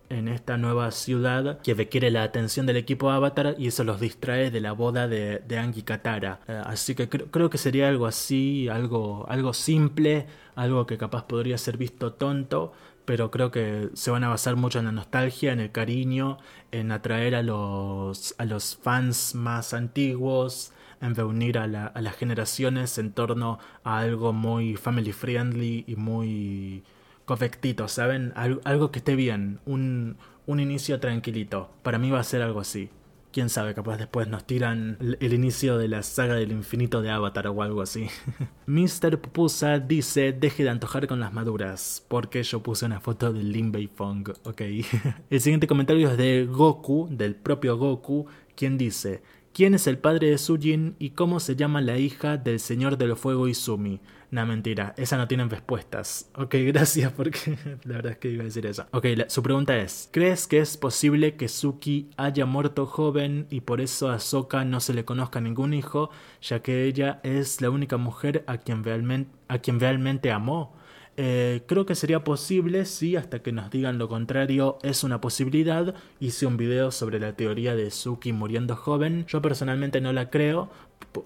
en esta nueva ciudad que requiere la atención del equipo Avatar y eso los distrae de la boda de, de Angie Katara. Eh, así que creo que sería algo así, algo, algo simple, algo que capaz podría ser visto tonto, pero creo que se van a basar mucho en la nostalgia, en el cariño, en atraer a los, a los fans más antiguos, en reunir a, la, a las generaciones en torno a algo muy family friendly y muy correctito, ¿saben? algo que esté bien, un, un inicio tranquilito. Para mí va a ser algo así. Quién sabe, capaz después nos tiran el, inicio de la saga del infinito de Avatar o algo así. Mr. Pupusa dice, deje de antojar con las maduras, porque yo puse una foto de Lin Fong, ok. el siguiente comentario es de Goku, del propio Goku, quien dice, ¿quién es el padre de Sujin y cómo se llama la hija del Señor del Fuego Izumi? No, mentira, esa no tienen respuestas. Ok, gracias porque la verdad es que iba a decir eso. Ok, su pregunta es, ¿crees que es posible que Suki haya muerto joven y por eso a Soka no se le conozca ningún hijo, ya que ella es la única mujer a quien realmente, a quien realmente amó? Eh, creo que sería posible, sí, hasta que nos digan lo contrario, es una posibilidad. Hice un video sobre la teoría de Suki muriendo joven. Yo personalmente no la creo,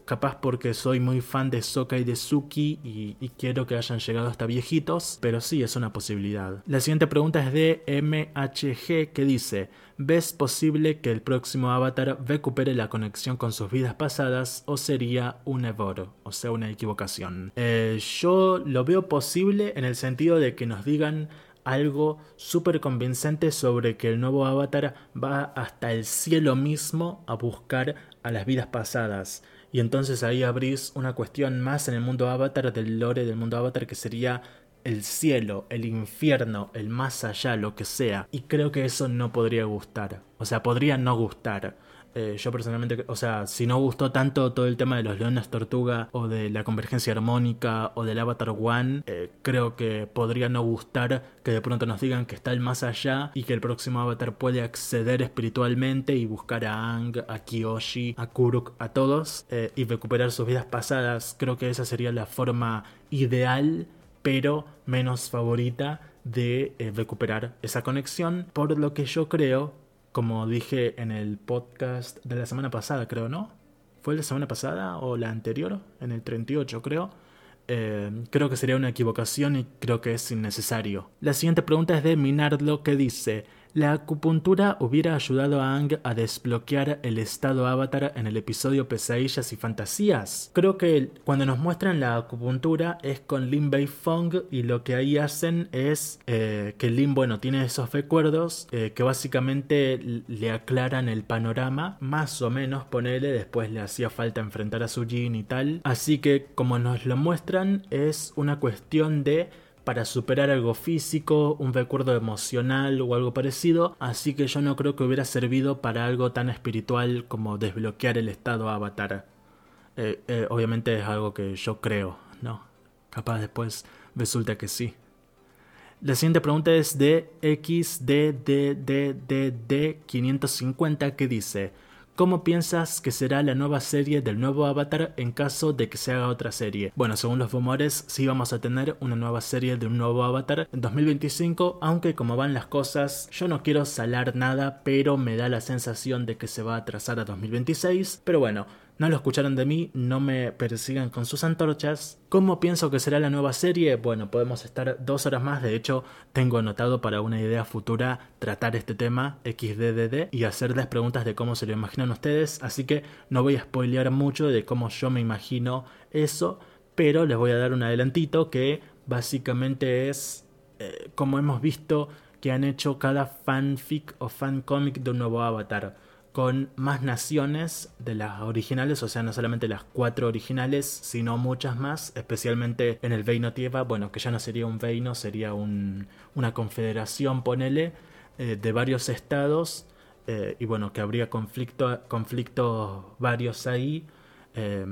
capaz porque soy muy fan de Soka y de Suki y, quiero que hayan llegado hasta viejitos, pero sí es una posibilidad. La siguiente pregunta es de MHG que dice, ¿ves posible que el próximo avatar recupere la conexión con sus vidas pasadas o sería un error, o sea, una equivocación? Eh, yo lo veo posible en el sentido de que nos digan algo súper convincente sobre que el nuevo avatar va hasta el cielo mismo a buscar a las vidas pasadas. Y entonces ahí abrís una cuestión más en el mundo avatar del lore del mundo avatar que sería el cielo, el infierno, el más allá, lo que sea. Y creo que eso no podría gustar. O sea, podría no gustar. Eh, yo personalmente, o sea, si no gustó tanto todo el tema de los leones tortuga o de la convergencia armónica o del Avatar One, eh, creo que podría no gustar que de pronto nos digan que está el más allá y que el próximo Avatar puede acceder espiritualmente y buscar a Ang, a Kyoshi, a Kuruk, a todos eh, y recuperar sus vidas pasadas. Creo que esa sería la forma ideal, pero menos favorita de recuperar esa conexión, por lo que yo creo como dije en el podcast de la semana pasada, creo, ¿no? ¿Fue la semana pasada o la anterior? En el 38, creo. Eh, creo que sería una equivocación y creo que es innecesario. La siguiente pregunta es de Minardo que dice, la acupuntura hubiera ayudado a Ang a desbloquear el estado avatar en el episodio Pesadillas y Fantasías. Creo que cuando nos muestran la acupuntura es con Lin Bei Fong y lo que ahí hacen es eh, que Lin, bueno, tiene esos recuerdos eh, que básicamente le aclaran el panorama, más o menos, ponele, después le hacía falta enfrentar a su Jin y tal. Así que como nos lo muestran es una cuestión de para superar algo físico, un recuerdo emocional o algo parecido, así que yo no creo que hubiera servido para algo tan espiritual como desbloquear el estado avatar. Eh, eh, obviamente es algo que yo creo, ¿no? Capaz después resulta que sí. La siguiente pregunta es de XDDDDD550 que dice ¿Cómo piensas que será la nueva serie del nuevo Avatar en caso de que se haga otra serie? Bueno, según los rumores, sí vamos a tener una nueva serie de un nuevo Avatar en 2025, aunque como van las cosas, yo no quiero salar nada, pero me da la sensación de que se va a atrasar a 2026. Pero bueno, no lo escucharon de mí, no me persigan con sus antorchas. ¿Cómo pienso que será la nueva serie? Bueno, podemos estar dos horas más, de hecho tengo anotado para una idea futura tratar este tema XDDD y hacerles preguntas de cómo se lo imaginan ustedes, así que no voy a spoilear mucho de cómo yo me imagino eso, pero les voy a dar un adelantito que básicamente es eh, como hemos visto que han hecho cada fanfic o fancomic de un nuevo avatar con más naciones de las originales, o sea, no solamente las cuatro originales, sino muchas más, especialmente en el Reino Tierra, bueno, que ya no sería un reino, sería un, una confederación, ponele, eh, de varios estados, eh, y bueno, que habría conflicto, conflictos varios ahí. Eh,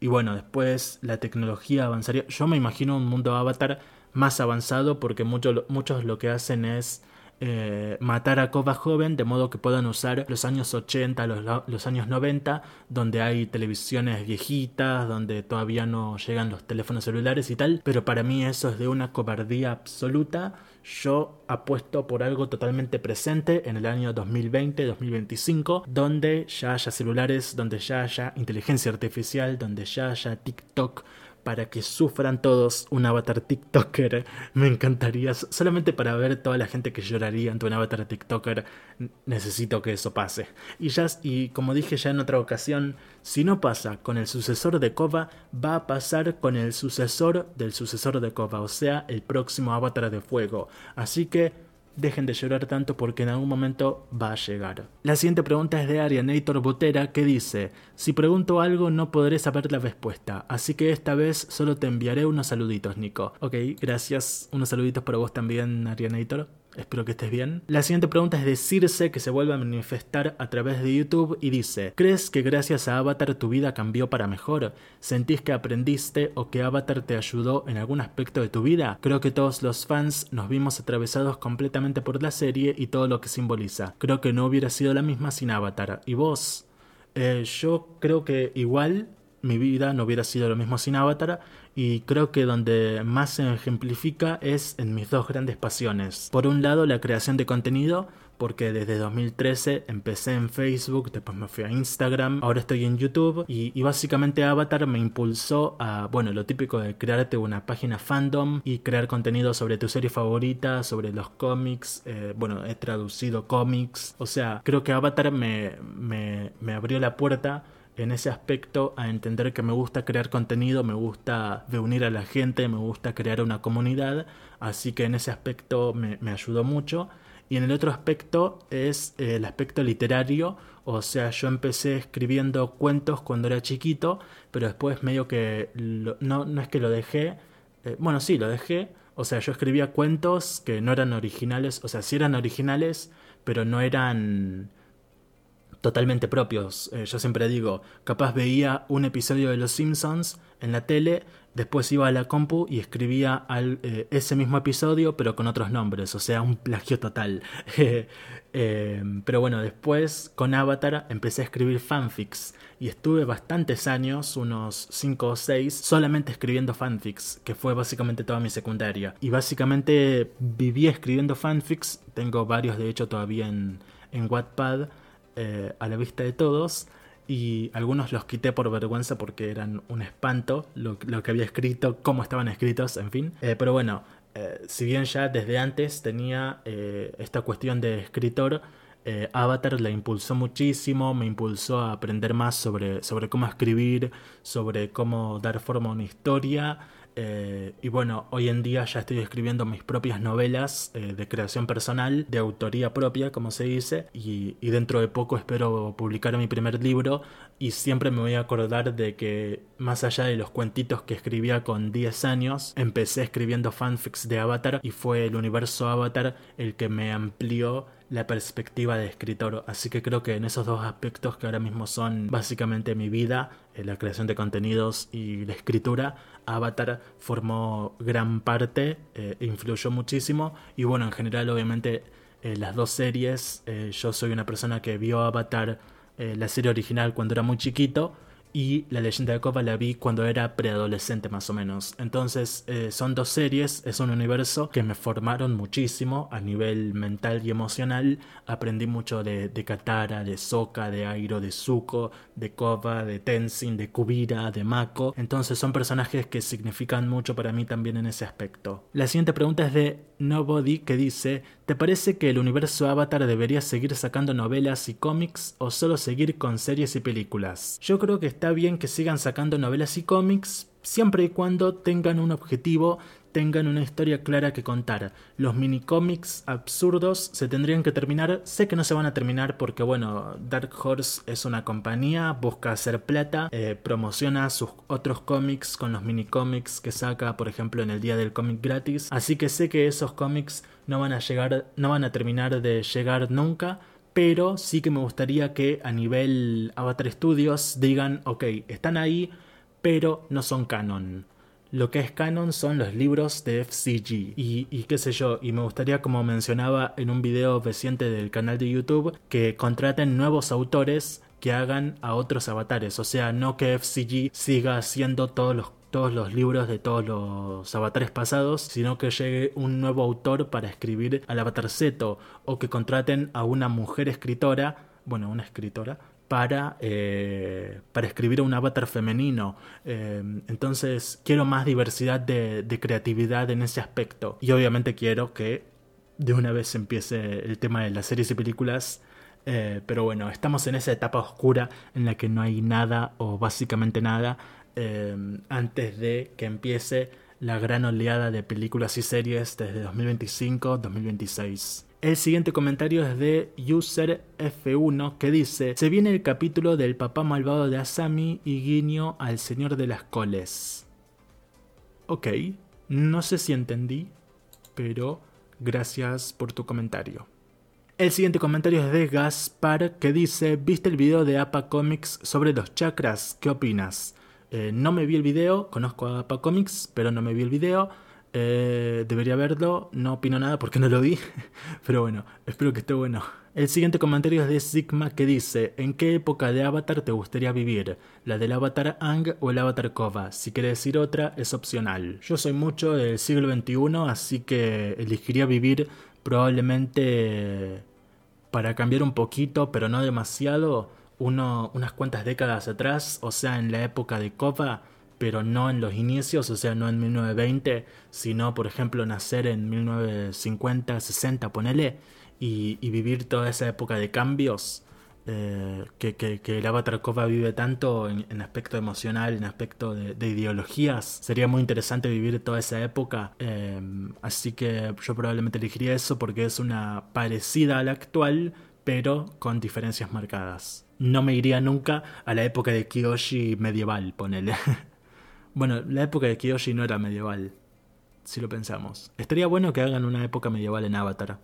y bueno, después la tecnología avanzaría. Yo me imagino un mundo avatar más avanzado porque muchos lo que hacen es eh, matar a Koba joven de modo que puedan usar los años 80, los, los, años 90, donde hay televisiones viejitas, donde todavía no llegan los teléfonos celulares y tal, pero para mí eso es de una cobardía absoluta. yo apuesto por algo totalmente presente en el año 2020-2025, donde ya haya celulares, donde ya haya inteligencia artificial, donde ya haya TikTok, para que sufran todos un avatar TikToker. Me encantaría, solamente para ver toda la gente que lloraría ante un avatar TikToker, necesito que eso pase. Y ya, y como dije ya en otra ocasión, si no pasa con el sucesor de Kova, va a pasar con el sucesor del sucesor de Kova, o sea, el próximo avatar de fuego. Así que dejen de llorar tanto porque en algún momento va a llegar. La siguiente pregunta es de Arianator Botera que dice, si pregunto algo no podré saber la respuesta, así que esta vez solo te enviaré unos saluditos, Nico. Ok, gracias, unos saluditos para vos también, Arianator. Espero que estés bien. La siguiente pregunta es de Circe que se vuelve a manifestar a través de YouTube y dice, ¿crees que gracias a Avatar tu vida cambió para mejor? ¿Sentís que aprendiste o que Avatar te ayudó en algún aspecto de tu vida? Creo que todos los fans nos vimos atravesados completamente por la serie y todo lo que simboliza. Creo que no hubiera sido la misma sin Avatar. ¿Y vos? Eh, yo creo que igual mi vida no hubiera sido lo mismo sin Avatar y creo que donde más se ejemplifica es en mis dos grandes pasiones. Por un lado la creación de contenido, porque desde 2013 empecé en Facebook, después me fui a Instagram, ahora estoy en YouTube y, básicamente Avatar me impulsó a, bueno, lo típico de crearte una página fandom y crear contenido sobre tu serie favorita, sobre los cómics, eh, bueno, he traducido cómics, o sea, creo que Avatar me, me, me abrió la puerta en ese aspecto a entender que me gusta crear contenido, me gusta reunir a la gente, me gusta crear una comunidad, así que en ese aspecto me, ayudó mucho. Y en el otro aspecto es eh, el aspecto literario, o sea, yo empecé escribiendo cuentos cuando era chiquito, pero después medio que no, no es que lo dejé, eh, bueno, sí, lo dejé, o sea, yo escribía cuentos que no eran originales, o sea, sí eran originales, pero no eran totalmente propios. Eh, yo siempre digo, capaz veía un episodio de Los Simpsons en la tele, después iba a la compu y escribía eh, ese mismo episodio pero con otros nombres, o sea, un plagio total. Eh, pero bueno, después con Avatar empecé a escribir fanfics y estuve bastantes años, unos 5 o 6, solamente escribiendo fanfics, que fue básicamente toda mi secundaria. Y básicamente viví escribiendo fanfics, tengo varios de hecho todavía en, en Wattpad. Eh, a la vista de todos y algunos los quité por vergüenza porque eran un espanto lo, que había escrito, cómo estaban escritos, en fin. Eh, pero bueno, eh, si bien ya desde antes tenía esta cuestión de escritor, Avatar la impulsó muchísimo, me impulsó a aprender más sobre, sobre cómo escribir, sobre cómo dar forma a una historia eh, y bueno, hoy en día ya estoy escribiendo mis propias novelas eh, de creación personal, de autoría propia, como se dice, y, dentro de poco espero publicar mi primer libro y siempre me voy a acordar de que más allá de los cuentitos que escribía con 10 años, empecé escribiendo fanfics de Avatar y fue el universo Avatar el que me amplió la perspectiva de escritor. Así que creo que en esos dos aspectos que ahora mismo son básicamente mi vida, eh, la creación de contenidos y la escritura, Avatar formó gran parte, eh, influyó muchísimo. Y bueno, en general obviamente eh, las dos series, yo soy una persona que vio Avatar, la serie original cuando era muy chiquito, y La leyenda de Korra la vi cuando era preadolescente más o menos. Entonces eh, son dos series, es un universo que me formaron muchísimo a nivel mental y emocional. Aprendí mucho de, de Katara, de Sokka, de Airo, de Zuko, de Korra, de Tenzin, de Kubira, de Mako. Entonces son personajes que significan mucho para mí también en ese aspecto. La siguiente pregunta es de Nobody que dice, ¿te parece que el universo Avatar debería seguir sacando novelas y cómics o solo seguir con series y películas? Yo creo que está bien que sigan sacando novelas y cómics siempre y cuando tengan un objetivo, tengan una historia clara que contar. Los mini cómics absurdos se tendrían que terminar, sé que no se van a terminar porque bueno, Dark Horse es una compañía, busca hacer plata, eh, promociona sus otros cómics con los mini cómics que saca, por ejemplo, en el día del cómic gratis, así que sé que esos cómics no van a llegar, no van a terminar de llegar nunca, pero sí que me gustaría que a nivel Avatar Studios digan, ok, están ahí, pero no son canon. Lo que es canon son los libros de FCG y, y, qué sé yo, y me gustaría como mencionaba en un video reciente del canal de YouTube que contraten nuevos autores que hagan a otros avatares, o sea, no que FCG siga haciendo todos los todos los libros de todos los avatares pasados, sino que llegue un nuevo autor para escribir al avatar Zeto o que contraten a una mujer escritora, bueno, una escritora, para, eh, para escribir un avatar femenino. Eh, entonces quiero más diversidad de, de, creatividad en ese aspecto. Y obviamente quiero que de una vez empiece el tema de las series y películas. Eh, pero bueno, estamos en esa etapa oscura en la que no hay nada o básicamente nada antes de que empiece la gran oleada de películas y series desde 2025-2026. El siguiente comentario es de UserF1 que dice: Se viene el capítulo del papá malvado de Asami y guiño al señor de las coles. Ok, no sé si entendí, pero gracias por tu comentario. El siguiente comentario es de Gaspar que dice: ¿Viste el video de APA Comics sobre los chakras? ¿Qué opinas? Eh, no me vi el video, conozco a APA Comics, pero no me vi el video. Eh, debería verlo, no opino nada porque no lo vi, pero bueno, espero que esté bueno. El siguiente comentario es de Sigma que dice, ¿en qué época de Avatar te gustaría vivir? ¿La del Avatar Ang o el Avatar Kova? Si quieres decir otra, es opcional. Yo soy mucho del siglo XXI, así que elegiría vivir probablemente para cambiar un poquito, pero no demasiado, uno, unas cuantas décadas atrás, o sea, en la época de Kova pero no en los inicios, o sea, no en 1920, sino, por ejemplo, nacer en 1950, 60, ponele, y, vivir toda esa época de cambios eh, que, el Avatar Kova vive tanto en, aspecto emocional, en aspecto de, ideologías. Sería muy interesante vivir toda esa época, eh, así que yo probablemente elegiría eso porque es una parecida a la actual, pero con diferencias marcadas. No me iría nunca a la época de Kyoshi medieval, ponele. Bueno, la época de Kiyoshi no era medieval, si lo pensamos. Estaría bueno que hagan una época medieval en Avatar.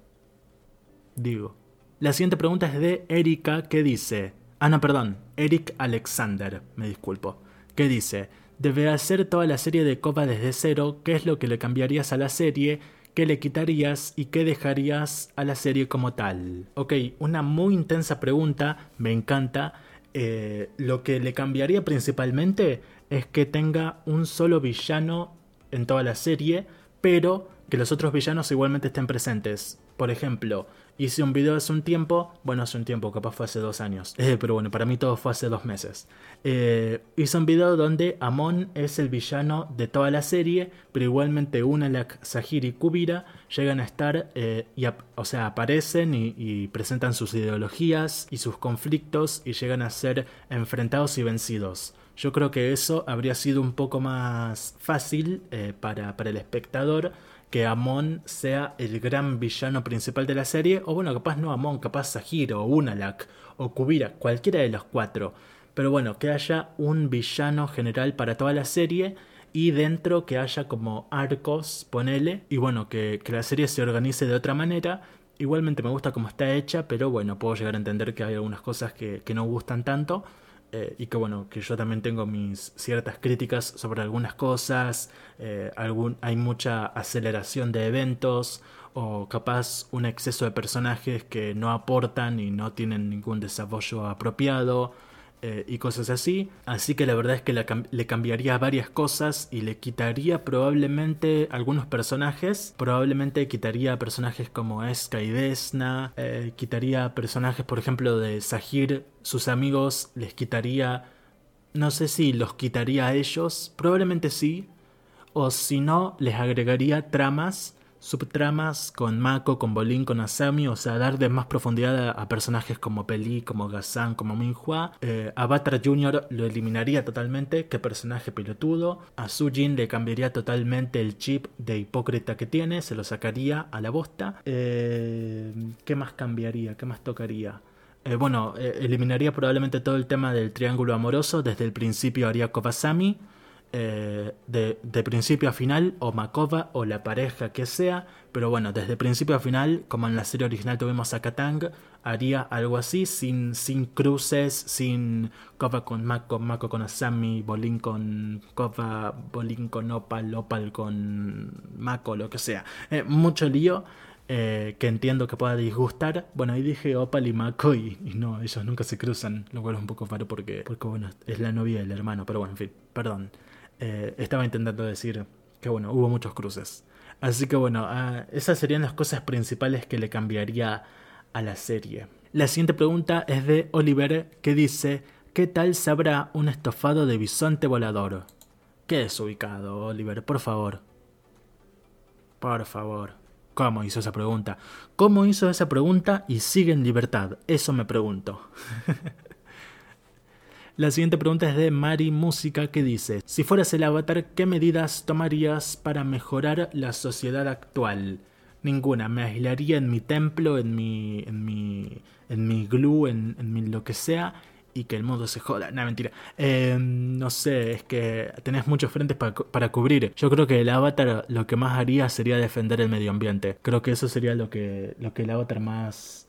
Digo. La siguiente pregunta es de Erika, que dice... Ah, no, perdón. Eric Alexander, me disculpo. Que dice... Debe hacer toda la serie de Copa desde cero. ¿Qué es lo que le cambiarías a la serie? ¿Qué le quitarías y qué dejarías a la serie como tal? Ok, una muy intensa pregunta, me encanta. Eh, lo que le cambiaría principalmente es que tenga un solo villano en toda la serie, pero que los otros villanos igualmente estén presentes. Por ejemplo, hice un video hace un tiempo, bueno, hace un tiempo, capaz fue hace dos años, eh, pero bueno, para mí todo fue hace dos meses. Eh, hice un video donde Amon es el villano de toda la serie, pero igualmente Unalak, Sahir y Kubira llegan a estar, eh, y o sea, aparecen y, presentan sus ideologías y sus conflictos y llegan a ser enfrentados y vencidos. Yo creo que eso habría sido un poco más fácil eh, para, para el espectador que Amon sea el gran villano principal de la serie, o bueno, capaz no Amon, capaz Sahir o Unalak o Kubira, cualquiera de los cuatro. Pero bueno, que haya un villano general para toda la serie y dentro que haya como arcos, ponele, y bueno, que, que la serie se organice de otra manera. Igualmente me gusta cómo está hecha, pero bueno, puedo llegar a entender que hay algunas cosas que, que no gustan tanto. Eh, y que bueno, que yo también tengo mis ciertas críticas sobre algunas cosas, eh, hay mucha aceleración de eventos o capaz un exceso de personajes que no aportan y no tienen ningún desarrollo apropiado eh, y cosas así. Así que la verdad es que le cambiaría varias cosas y le quitaría probablemente algunos personajes. Probablemente quitaría personajes como Eska y Desna. Eh, quitaría personajes, por ejemplo, de Sahir. Sus amigos les quitaría... No sé si los quitaría a ellos. Probablemente sí. O si no, les agregaría tramas subtramas con Mako, con Bolin, con Asami, o sea, dar de más profundidad a, personajes como Peli, como Gazan, como Minhua. Eh, Avatar Jr. lo eliminaría totalmente, qué personaje pelotudo. A Sujin le cambiaría totalmente el chip de hipócrita que tiene, se lo sacaría a la bosta. Eh, ¿Qué más cambiaría? ¿Qué más tocaría? Eh, bueno, eliminaría probablemente todo el tema del triángulo amoroso, desde el principio haría Kobasami. Eh, de, principio a final, o Makova, o la pareja que sea, pero bueno, desde principio a final, como en la serie original tuvimos a Katang, haría algo así, sin, sin cruces, sin Kova con Mako, Mako con Asami, Bolin con Kova, Bolin con Opal, Opal con Mako, lo que sea. Eh, mucho lío. Eh, que entiendo que pueda disgustar. Bueno, ahí dije Opal y Mako y, no, ellos nunca se cruzan, lo cual es un poco raro porque, porque bueno, es la novia del hermano, pero bueno, en fin, perdón. Eh, estaba intentando decir que bueno, hubo muchos cruces. Así que bueno, ah, esas serían las cosas principales que le cambiaría a la serie. La siguiente pregunta es de Oliver que dice, ¿qué tal sabrá un estofado de bisonte volador? ¿Qué es ubicado, Oliver? Por favor. Por favor. ¿Cómo hizo esa pregunta? ¿Cómo hizo esa pregunta y sigue en libertad? Eso me pregunto. La siguiente pregunta es de Mari Música que dice, si fueras el avatar, ¿qué medidas tomarías para mejorar la sociedad actual? Ninguna, me aislaría en mi templo, en mi, en mi, en mi glue, en, en mi lo que sea, y que el mundo se joda. No, mentira. Em, no sé, es que tenés muchos frentes para, cubrir. Yo creo que el avatar lo que más haría sería defender el medio ambiente. Creo que eso sería lo que, lo que el avatar más,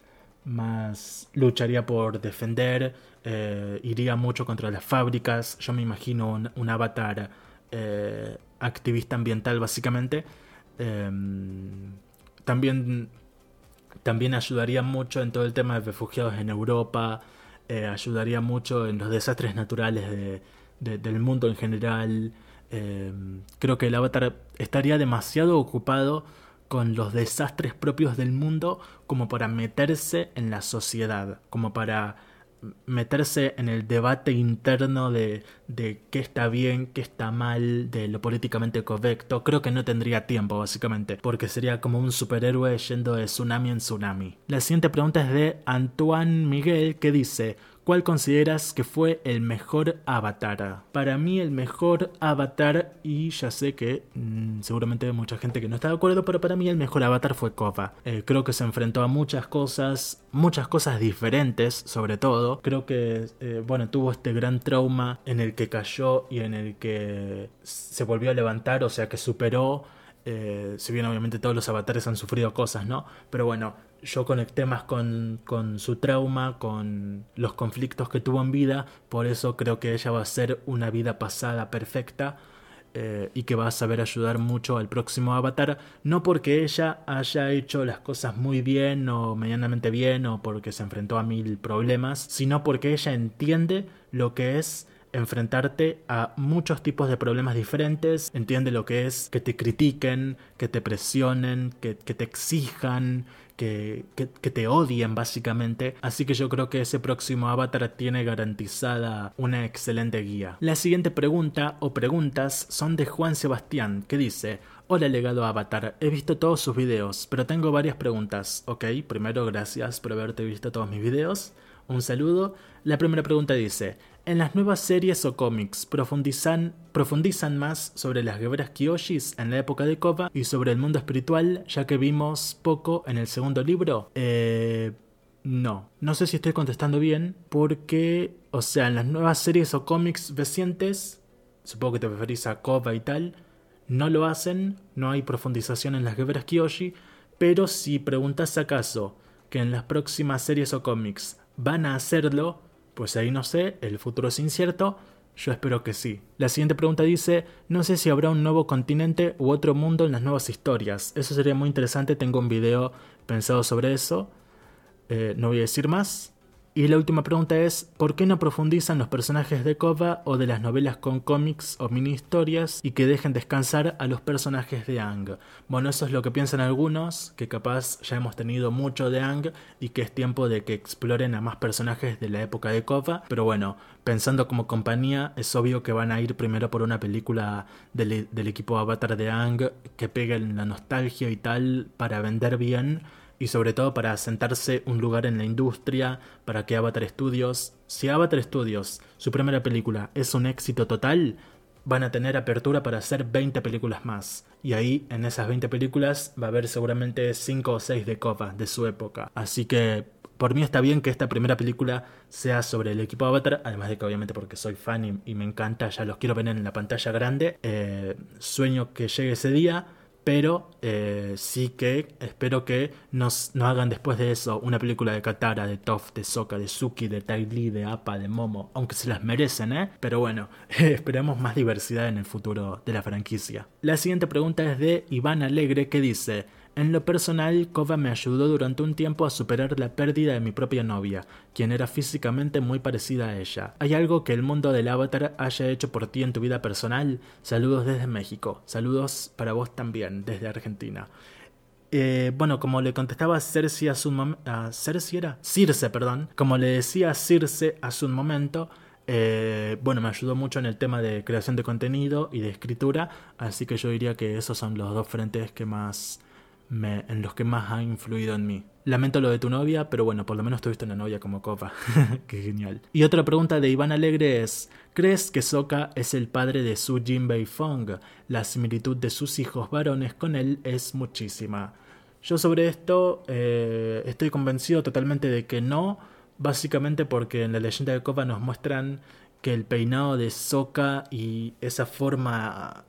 más lucharía por defender. Eh, iría mucho contra las fábricas. Yo me imagino un, avatar eh, activista ambiental, básicamente. Em, también, también ayudaría mucho en todo el tema de refugiados en Europa. Eh, ayudaría mucho en los desastres naturales del mundo en general. Em, creo que el avatar estaría demasiado ocupado con los desastres propios del mundo como para meterse en la sociedad, como para meterse en el debate interno de, de qué está bien, qué está mal, de lo políticamente correcto, creo que no tendría tiempo básicamente, porque sería como un superhéroe yendo de tsunami en tsunami. La siguiente pregunta es de Antoine Miguel que dice, ¿Cuál consideras que fue el mejor avatar? Para mí el mejor avatar, y ya sé que mm, seguramente hay mucha gente que no está de acuerdo, pero para mí el mejor avatar fue Kova. Eh, creo que se enfrentó a muchas cosas, muchas cosas diferentes sobre todo. Creo que, eh, bueno, tuvo este gran trauma en el que cayó y en el que se volvió a levantar, o sea que superó eh, si bien obviamente todos los avatares han sufrido cosas, ¿no? Pero bueno, yo conecté más con, con, su trauma, con los conflictos que tuvo en vida, por eso creo que ella va a ser una vida pasada perfecta eh, y que va a saber ayudar mucho al próximo avatar, no porque ella haya hecho las cosas muy bien o medianamente bien o porque se enfrentó a mil problemas, sino porque ella entiende lo que es enfrentarte a muchos tipos de problemas diferentes, entiende lo que es que te critiquen, que te presionen, que, te exijan, que, que, te odien básicamente. Así que yo creo que ese próximo avatar tiene garantizada una excelente guía. La siguiente pregunta o preguntas son de Juan Sebastián, que dice, Hola legado Avatar, he visto todos sus videos, pero tengo varias preguntas. Ok, primero gracias por haberte visto todos mis videos. Un saludo. La primera pregunta dice, en las nuevas series o cómics profundizan, profundizan más sobre las guerreras Kyoshis en la época de Kova y sobre el mundo espiritual, ya que vimos poco en el segundo libro. Eh, no, no sé si estoy contestando bien, porque, o sea, en las nuevas series o cómics recientes, supongo que te referís a Kova y tal, no lo hacen, no hay profundización en las guerreras Kyoshi, pero si preguntas acaso que en las próximas series o cómics van a hacerlo, pues ahí no sé, el futuro es incierto, yo espero que sí. La siguiente pregunta dice, no sé si habrá un nuevo continente u otro mundo en las nuevas historias. Eso sería muy interesante, tengo un video pensado sobre eso. Eh, no voy a decir más. Y la última pregunta es, ¿por qué no profundizan los personajes de Kova o de las novelas con cómics o mini historias y que dejen descansar a los personajes de Ang? Bueno, eso es lo que piensan algunos, que capaz ya hemos tenido mucho de Ang y que es tiempo de que exploren a más personajes de la época de Kova, pero bueno, pensando como compañía, es obvio que van a ir primero por una película del, equipo Avatar de Ang que pegue en la nostalgia y tal para vender bien y sobre todo para asentarse un lugar en la industria, para que Avatar Studios, si Avatar Studios, su primera película, es un éxito total, van a tener apertura para hacer 20 películas más. Y ahí, en esas 20 películas, va a haber seguramente 5 o 6 de Kova de su época. Así que por mí está bien que esta primera película sea sobre el equipo Avatar, además de que obviamente porque soy fan y, me encanta, ya los quiero ver en la pantalla grande. Eh, sueño que llegue ese día pero eh, sí que espero que nos, no hagan después de eso una película de Katara, de Toph, de Sokka, de Suki, de Tai Li, de Appa, de Momo, aunque se las merecen, ¿eh? Pero bueno, esperemos más diversidad en el futuro de la franquicia. La siguiente pregunta es de Iván Alegre que dice, En lo personal, Kova me ayudó durante un tiempo a superar la pérdida de mi propia novia, quien era físicamente muy parecida a ella. ¿Hay algo que el mundo del avatar haya hecho por ti en tu vida personal? Saludos desde México. Saludos para vos también, desde Argentina. Eh, bueno, como le contestaba Cersei hace un momento. ¿Cersei era? Circe, perdón. Como le decía Circe hace un momento. Eh, bueno, me ayudó mucho en el tema de creación de contenido y de escritura, así que yo diría que esos son los dos frentes que más me, en los que más ha influido en mí. Lamento lo de tu novia, pero bueno, por lo menos tuviste una novia como copa. Qué genial. Y otra pregunta de Iván Alegre es, ¿crees que Soka es el padre de Su Jinbei Fong? La similitud de sus hijos varones con él es muchísima. Yo sobre esto eh, estoy convencido totalmente de que no, básicamente porque en la leyenda de Koba nos muestran que el peinado de Sokka y esa forma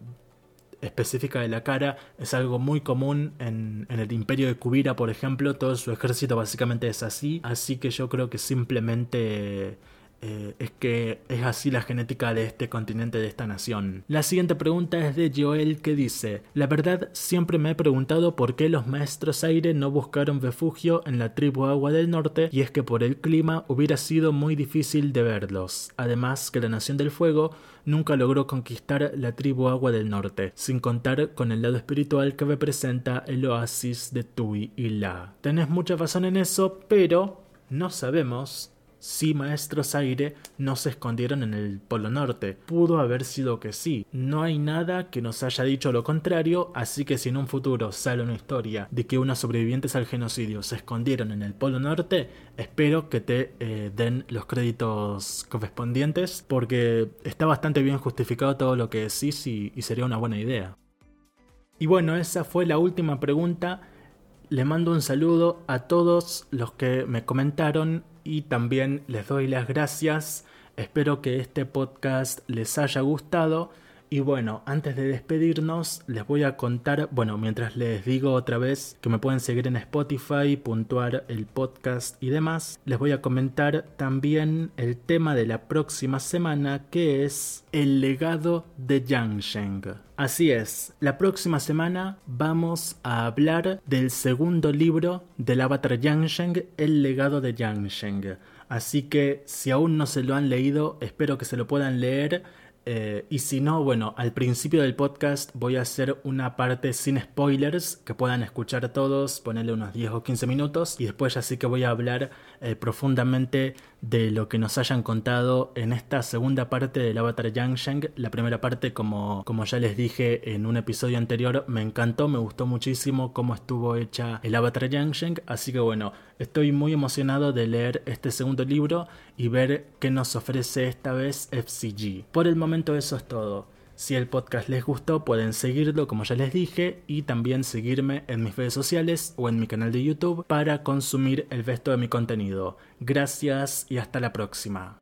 específica de la cara es algo muy común en, en, el imperio de Kubira, por ejemplo, todo su ejército básicamente es así, así que yo creo que simplemente eh, es que es así la genética de este continente, de esta nación. La siguiente pregunta es de Joel que dice, la verdad siempre me he preguntado por qué los maestros aire no buscaron refugio en la tribu agua del norte y es que por el clima hubiera sido muy difícil de verlos. Además que la nación del fuego nunca logró conquistar la tribu agua del norte, sin contar con el lado espiritual que representa el oasis de Tui y La. Tenés mucha razón en eso, pero no sabemos si Maestros Aire no se escondieron en el Polo Norte. Pudo haber sido que sí. No hay nada que nos haya dicho lo contrario, así que si en un futuro sale una historia de que unos sobrevivientes al genocidio se escondieron en el Polo Norte, espero que te eh, den los créditos correspondientes, porque está bastante bien justificado todo lo que decís y, y sería una buena idea. Y bueno, esa fue la última pregunta. Le mando un saludo a todos los que me comentaron y también les doy las gracias. Espero que este podcast les haya gustado. Y bueno, antes de despedirnos, les voy a contar, bueno, mientras les digo otra vez que me pueden seguir en Spotify, puntuar el podcast y demás, les voy a comentar también el tema de la próxima semana que es el legado de Yang. Así es, la próxima semana vamos a hablar del segundo libro del avatar Yang Sheng, el legado de Yang Sheng. Así que si aún no se lo han leído, espero que se lo puedan leer eh, y si no, bueno, al principio del podcast voy a hacer una parte sin spoilers que puedan escuchar todos, ponerle unos 10 o 15 minutos y después ya sí que voy a hablar eh, profundamente de lo que nos hayan contado en esta segunda parte del Avatar Yang La primera parte, como, como ya les dije en un episodio anterior, me encantó, me gustó muchísimo cómo estuvo hecha el Avatar Yang así que bueno, estoy muy emocionado de leer este segundo libro y ver qué nos ofrece esta vez FCG. Por el momento eso es todo. Si el podcast les gustó, pueden seguirlo como ya les dije y también seguirme en mis redes sociales o en mi canal de YouTube para consumir el resto de mi contenido. Gracias y hasta la próxima.